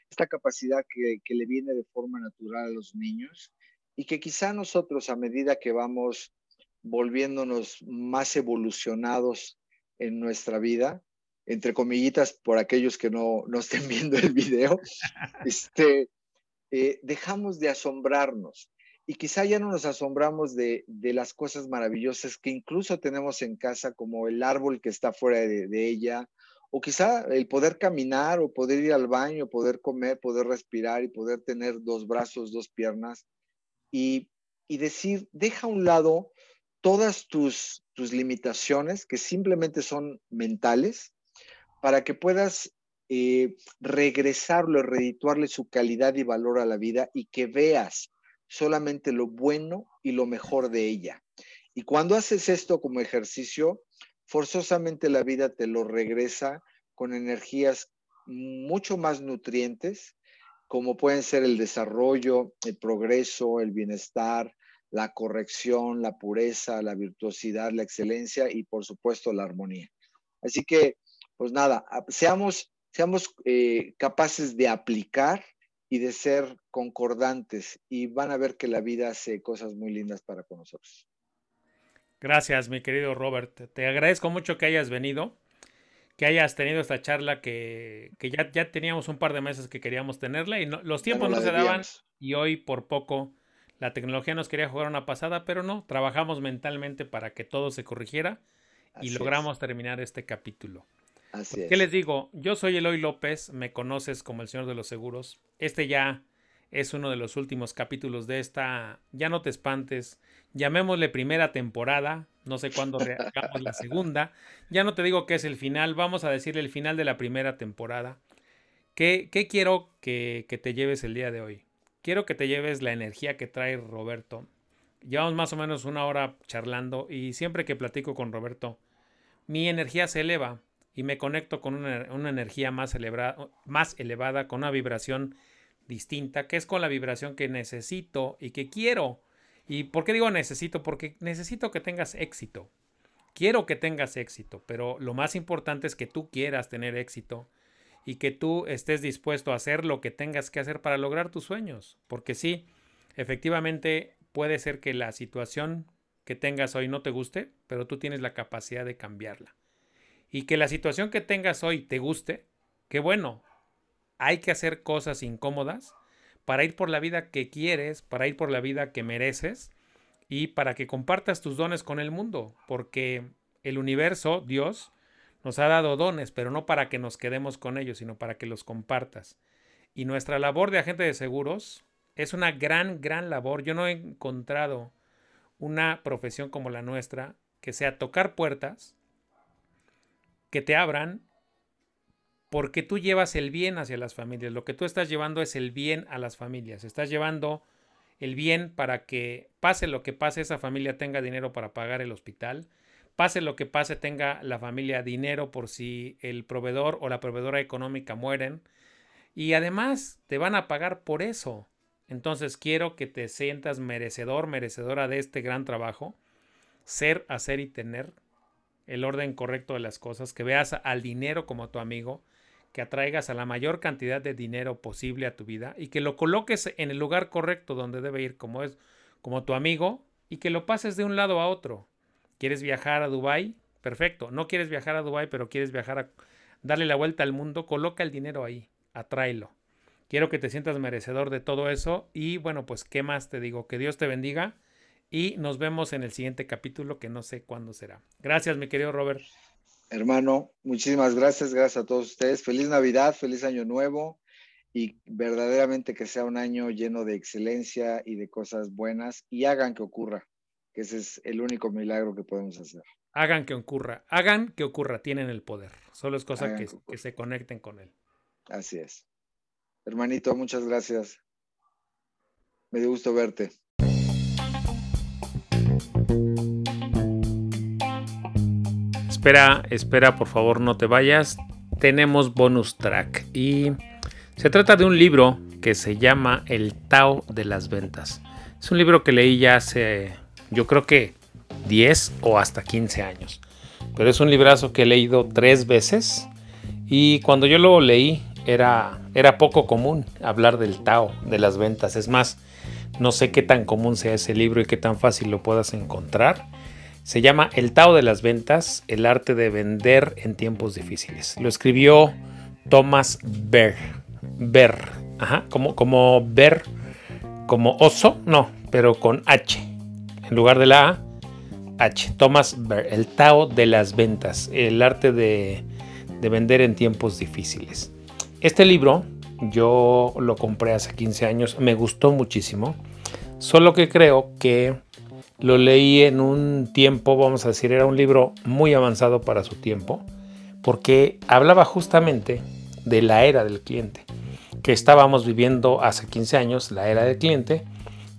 Esta capacidad que, que le viene de forma natural a los niños y que quizá nosotros a medida que vamos volviéndonos más evolucionados en nuestra vida, entre comillitas, por aquellos que no, no estén viendo el video, este, eh, dejamos de asombrarnos. Y quizá ya no nos asombramos de, de, las cosas maravillosas que incluso tenemos en casa, como el árbol que está fuera de, de, ella, o quizá el poder caminar, o poder ir al baño, poder comer, poder respirar y poder tener dos brazos, dos piernas. Y, y decir, deja a un lado todas tus, tus limitaciones, que simplemente son mentales, para que puedas eh, regresarlo, redituarle su calidad y valor a la vida y que veas solamente lo bueno y lo mejor de ella. Y cuando haces esto como ejercicio, forzosamente la vida te lo regresa con energías mucho más nutrientes, como pueden ser el desarrollo, el progreso, el bienestar, la corrección, la pureza, la virtuosidad, la excelencia y por supuesto la armonía. Así que, pues nada, seamos, seamos eh, capaces de aplicar y de ser concordantes y van a ver que la vida hace cosas muy lindas para con nosotros. Gracias, mi querido Robert. Te agradezco mucho que hayas venido, que hayas tenido esta charla que, que ya, ya teníamos un par de meses que queríamos tenerla y los tiempos no, no se daban y hoy por poco la tecnología nos quería jugar una pasada, pero no, trabajamos mentalmente para que todo se corrigiera y logramos terminar este capítulo. Así ¿Qué les digo? Yo soy Eloy López, me conoces como el Señor de los Seguros. Este ya es uno de los últimos capítulos de esta, ya no te espantes, llamémosle primera temporada, no sé cuándo hagamos la segunda, ya no te digo que es el final, vamos a decirle el final de la primera temporada. ¿Qué, qué quiero que, que te lleves el día de hoy? quiero que te lleves la energía que trae Roberto. Llevamos más o menos una hora charlando y siempre que platico con Roberto, mi energía se eleva y me conecto con una, energía más, elevada, más elevada, con una vibración distinta, que es con la vibración que necesito y que quiero. ¿Y por qué digo necesito? Porque necesito que tengas éxito. Quiero que tengas éxito, pero lo más importante es que tú quieras tener éxito y que tú estés dispuesto a hacer lo que tengas que hacer para lograr tus sueños. Porque sí, efectivamente puede ser que la situación que tengas hoy no te guste, pero tú tienes la capacidad de cambiarla. Y que la situación que tengas hoy te guste, que bueno, hay que hacer cosas incómodas para ir por la vida que quieres, para ir por la vida que mereces y para que compartas tus dones con el mundo, porque el universo, Dios, nos ha dado dones, pero no para que nos quedemos con ellos, sino para que los compartas. Y nuestra labor de agente de seguros es una gran, gran labor. Yo no he encontrado una profesión como la nuestra que sea tocar puertas, que te abran, porque tú llevas el bien hacia las familias. Lo que tú estás llevando es el bien a las familias. Estás llevando el bien para que pase lo que pase, esa familia tenga dinero para pagar el hospital, pase lo que pase, tenga la familia dinero por si el proveedor o la proveedora económica mueren. Y además te van a pagar por eso. Entonces quiero que te sientas merecedor, merecedora de este gran trabajo. Ser, hacer y tener el orden correcto de las cosas. Que veas al dinero como tu amigo. Que atraigas a la mayor cantidad de dinero posible a tu vida. Y que lo coloques en el lugar correcto donde debe ir como es como tu amigo. Y que lo pases de un lado a otro ¿Quieres viajar a Dubai? Perfecto. No quieres viajar a Dubai, pero quieres viajar a darle la vuelta al mundo, coloca el dinero ahí, atráelo. Quiero que te sientas merecedor de todo eso y bueno, pues qué más te digo, que Dios te bendiga y nos vemos en el siguiente capítulo que no sé cuándo será. Gracias, mi querido Robert. Hermano, muchísimas gracias, gracias a todos ustedes. Feliz Navidad, feliz Año Nuevo y verdaderamente que sea un año lleno de excelencia y de cosas buenas y hagan que ocurra, que ese es el único milagro que podemos hacer. Hagan que ocurra, hagan que ocurra, tienen el poder. Solo es cosa que, que se conecten con él. Así es. Hermanito, muchas gracias. Me dio gusto verte. Espera, espera, por favor, no te vayas. Tenemos bonus track y se trata de un libro que se llama El Tao de las Ventas. Es un libro que leí ya hace, yo creo que 10 o hasta 15 años. Pero es un librazo que he leído tres veces y cuando yo lo leí era, era poco común hablar del Tao, de las ventas. Es más, no sé qué tan común sea ese libro y qué tan fácil lo puedas encontrar. Se llama El Tao de las Ventas, el arte de vender en tiempos difíciles. Lo escribió Thomas Berg. Ver, ajá, como, como ver, como oso, no, pero con H. En lugar de la A, H. Thomas Ver, el Tao de las ventas, el arte de, de vender en tiempos difíciles. Este libro yo lo compré hace 15 años, me gustó muchísimo, solo que creo que lo leí en un tiempo, vamos a decir, era un libro muy avanzado para su tiempo, porque hablaba justamente de la era del cliente, que estábamos viviendo hace 15 años, la era del cliente,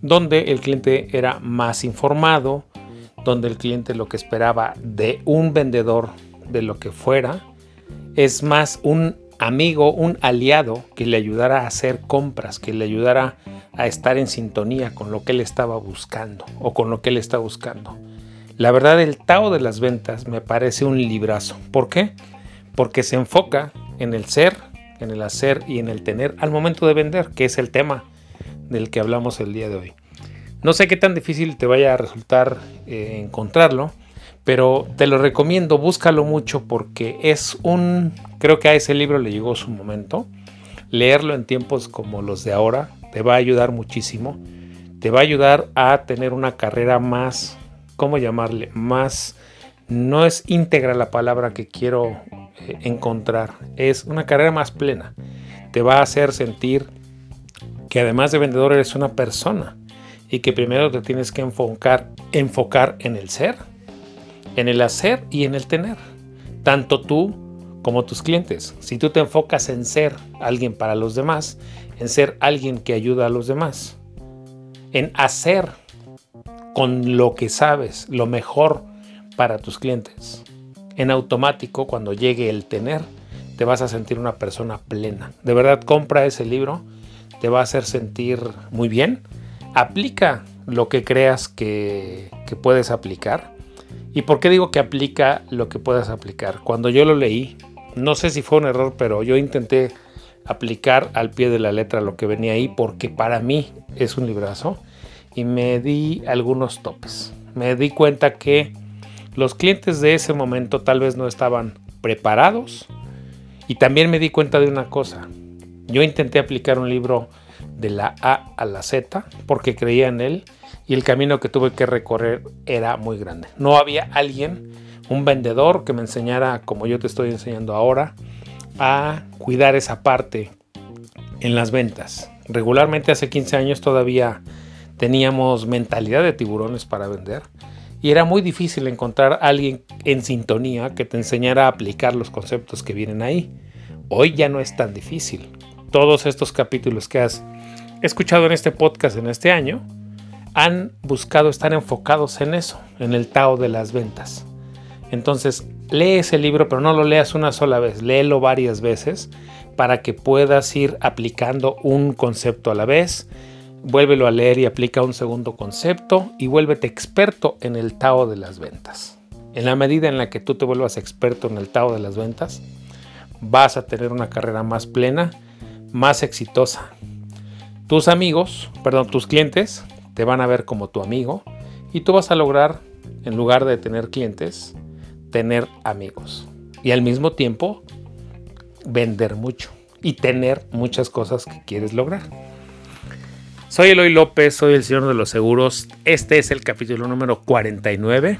donde el cliente era más informado, donde el cliente lo que esperaba de un vendedor, de lo que fuera, es más un amigo, un aliado que le ayudara a hacer compras, que le ayudara a estar en sintonía con lo que él estaba buscando o con lo que él está buscando. La verdad, el Tao de las ventas me parece un librazo. ¿Por qué? Porque se enfoca en el ser, en el hacer y en el tener al momento de vender, que es el tema del que hablamos el día de hoy. No sé qué tan difícil te vaya a resultar eh, encontrarlo, pero te lo recomiendo, búscalo mucho porque es un, creo que a ese libro le llegó su momento. Leerlo en tiempos como los de ahora te va a ayudar muchísimo. Te va a ayudar a tener una carrera más, ¿cómo llamarle? Más, no es íntegra la palabra que quiero eh, encontrar, es una carrera más plena. Te va a hacer sentir que además de vendedor eres una persona y que primero te tienes que enfocar, enfocar en el ser, en el hacer y en el tener. Tanto tú como tus clientes. Si tú te enfocas en ser alguien para los demás, en ser alguien que ayuda a los demás, en hacer con lo que sabes lo mejor para tus clientes, en automático cuando llegue el tener, te vas a sentir una persona plena. De verdad, compra ese libro, te va a hacer sentir muy bien aplica lo que creas que, puedes aplicar. ¿Y por qué digo que aplica lo que puedas aplicar? Cuando yo lo leí, no sé si fue un error, pero yo intenté aplicar al pie de la letra lo que venía ahí porque para mí es un librazo y me di algunos topes. Me di cuenta que los clientes de ese momento tal vez no estaban preparados y también me di cuenta de una cosa. Yo intenté aplicar un libro de la A a la Z porque creía en él y el camino que tuve que recorrer era muy grande. No había alguien, un vendedor que me enseñara como yo te estoy enseñando ahora a cuidar esa parte en las ventas. Regularmente hace 15 años todavía teníamos mentalidad de tiburones para vender y era muy difícil encontrar alguien en sintonía que te enseñara a aplicar los conceptos que vienen ahí. Hoy ya no es tan difícil. Todos estos capítulos que has escuchado en este podcast en este año han buscado estar enfocados en eso, en el Tao de las ventas. Entonces, lee ese libro, pero no lo leas una sola vez, léelo varias veces para que puedas ir aplicando un concepto a la vez. Vuélvelo a leer y aplica un segundo concepto y vuélvete experto en el Tao de las ventas. En la medida en la que tú te vuelvas experto en el Tao de las ventas, vas a tener una carrera más plena, más exitosa tus amigos, perdón, tus clientes te van a ver como tu amigo y tú vas a lograr, en lugar de tener clientes, tener amigos. Y al mismo tiempo, vender mucho y tener muchas cosas que quieres lograr. Soy Eloy López, soy el señor de los seguros. Este es el capítulo número 49.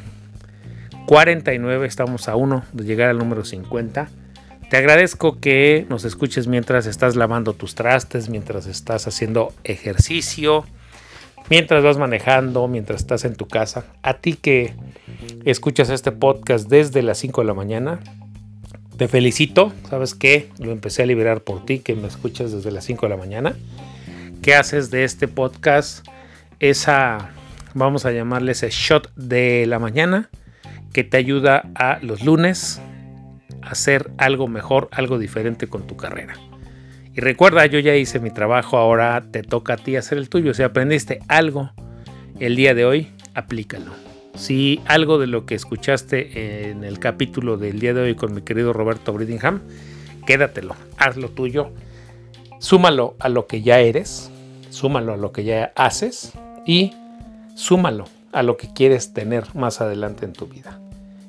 49, estamos a uno de llegar al número 50. Te agradezco que nos escuches mientras estás lavando tus trastes, mientras estás haciendo ejercicio, mientras vas manejando, mientras estás en tu casa. A ti que escuchas este podcast desde las 5 de la mañana, te felicito. ¿Sabes qué? Lo empecé a liberar por ti, que me escuchas desde las 5 de la mañana. ¿Qué haces de este podcast? Esa, vamos a llamarle ese shot de la mañana que te ayuda a los lunes a hacer algo mejor, algo diferente con tu carrera. Y recuerda, yo ya hice mi trabajo, ahora te toca a ti hacer el tuyo. Si aprendiste algo el día de hoy, aplícalo. Si algo de lo que escuchaste en el capítulo del día de hoy con mi querido Roberto Bridingham, quédatelo, hazlo tuyo, súmalo a lo que ya eres, súmalo a lo que ya haces y súmalo a lo que quieres tener más adelante en tu vida.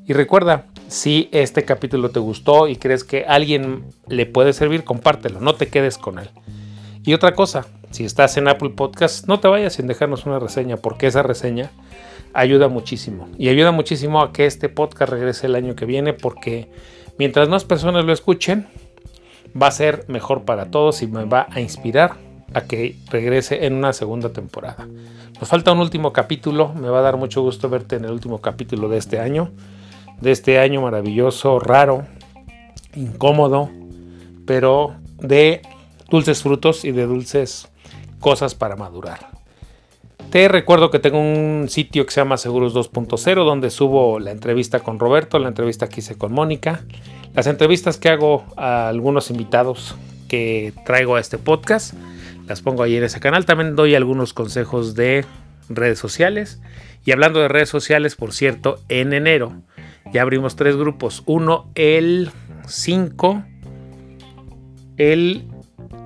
Y recuerda, si este capítulo te gustó y crees que alguien le puede servir, compártelo, no te quedes con él. Y otra cosa, si estás en Apple Podcast, no te vayas sin dejarnos una reseña, porque esa reseña ayuda muchísimo. Y ayuda muchísimo a que este podcast regrese el año que viene, porque mientras más personas lo escuchen, va a ser mejor para todos y me va a inspirar a que regrese en una segunda temporada. Nos falta un último capítulo, me va a dar mucho gusto verte en el último capítulo de este año de este año maravilloso, raro, incómodo, pero de dulces frutos y de dulces cosas para madurar. Te recuerdo que tengo un sitio que se llama Seguros 2.0 donde subo la entrevista con Roberto, la entrevista que hice con Mónica, las entrevistas que hago a algunos invitados que traigo a este podcast, las pongo ahí en ese canal. También doy algunos consejos de redes sociales. Y hablando de redes sociales, por cierto, en enero ya abrimos tres grupos. Uno el 5, el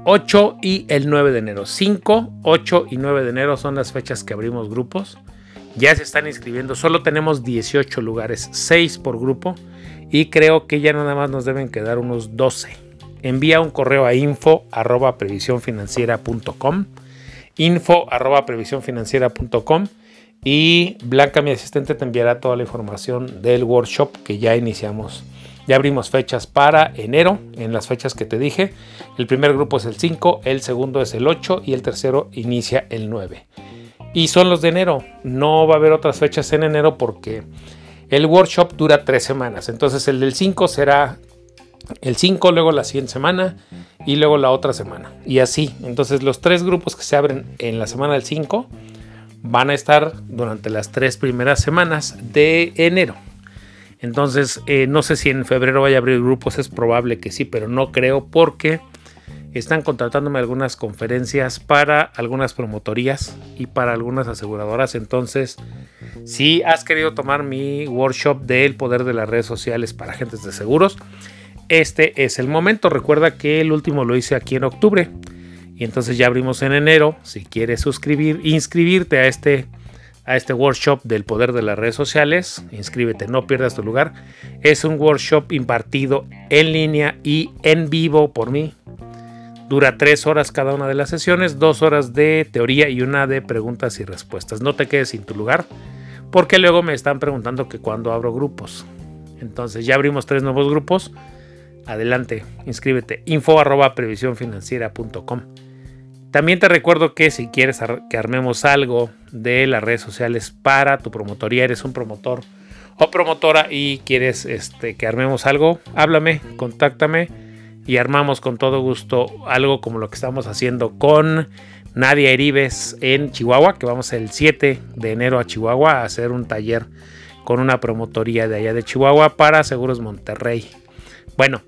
8 y el 9 de enero. 5, 8 y 9 de enero son las fechas que abrimos grupos. Ya se están inscribiendo. Solo tenemos 18 lugares, 6 por grupo. Y creo que ya nada más nos deben quedar unos 12. Envía un correo a info arroba previsiónfinanciera.com info arroba previsiónfinanciera.com y Blanca, mi asistente, te enviará toda la información del workshop que ya iniciamos. Ya abrimos fechas para enero, en las fechas que te dije. El primer grupo es el 5, el segundo es el 8 y el tercero inicia el 9. Y son los de enero. No va a haber otras fechas en enero porque el workshop dura tres semanas. Entonces el del 5 será el 5, luego la siguiente semana y luego la otra semana. Y así. Entonces los tres grupos que se abren en la semana del 5 van a estar durante las tres primeras semanas de enero. Entonces, eh, no sé si en febrero vaya a abrir grupos, es probable que sí, pero no creo porque están contratándome algunas conferencias para algunas promotorías y para algunas aseguradoras. Entonces, si has querido tomar mi workshop del poder de las redes sociales para agentes de seguros, este es el momento. Recuerda que el último lo hice aquí en octubre. Entonces ya abrimos en enero. Si quieres suscribir, inscribirte a este, a este workshop del poder de las redes sociales, inscríbete, no pierdas tu lugar. Es un workshop impartido en línea y en vivo por mí. Dura tres horas cada una de las sesiones, dos horas de teoría y una de preguntas y respuestas. No te quedes sin tu lugar, porque luego me están preguntando que cuando abro grupos. Entonces ya abrimos tres nuevos grupos. Adelante, inscríbete. Info arroba previsiónfinanciera.com. También te recuerdo que si quieres que armemos algo de las redes sociales para tu promotoría, eres un promotor o promotora y quieres este, que armemos algo, háblame, contáctame y armamos con todo gusto algo como lo que estamos haciendo con Nadia Eribes en Chihuahua, que vamos el 7 de enero a Chihuahua a hacer un taller con una promotoría de allá de Chihuahua para Seguros Monterrey. Bueno,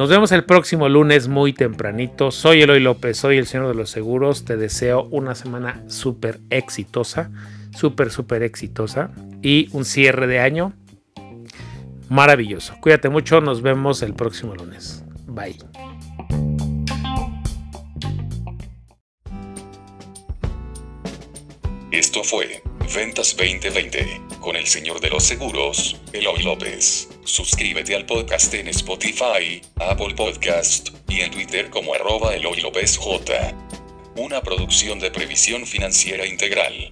nos vemos el próximo lunes muy tempranito. Soy Eloy López, soy el Señor de los Seguros. Te deseo una semana súper exitosa, súper, súper exitosa y un cierre de año maravilloso. Cuídate mucho, nos vemos el próximo lunes. Bye. Esto fue Ventas 2020 con el señor de los seguros, Eloy López. Suscríbete al podcast en Spotify, Apple Podcast y en Twitter como arroba Eloy López. Una producción de previsión financiera integral.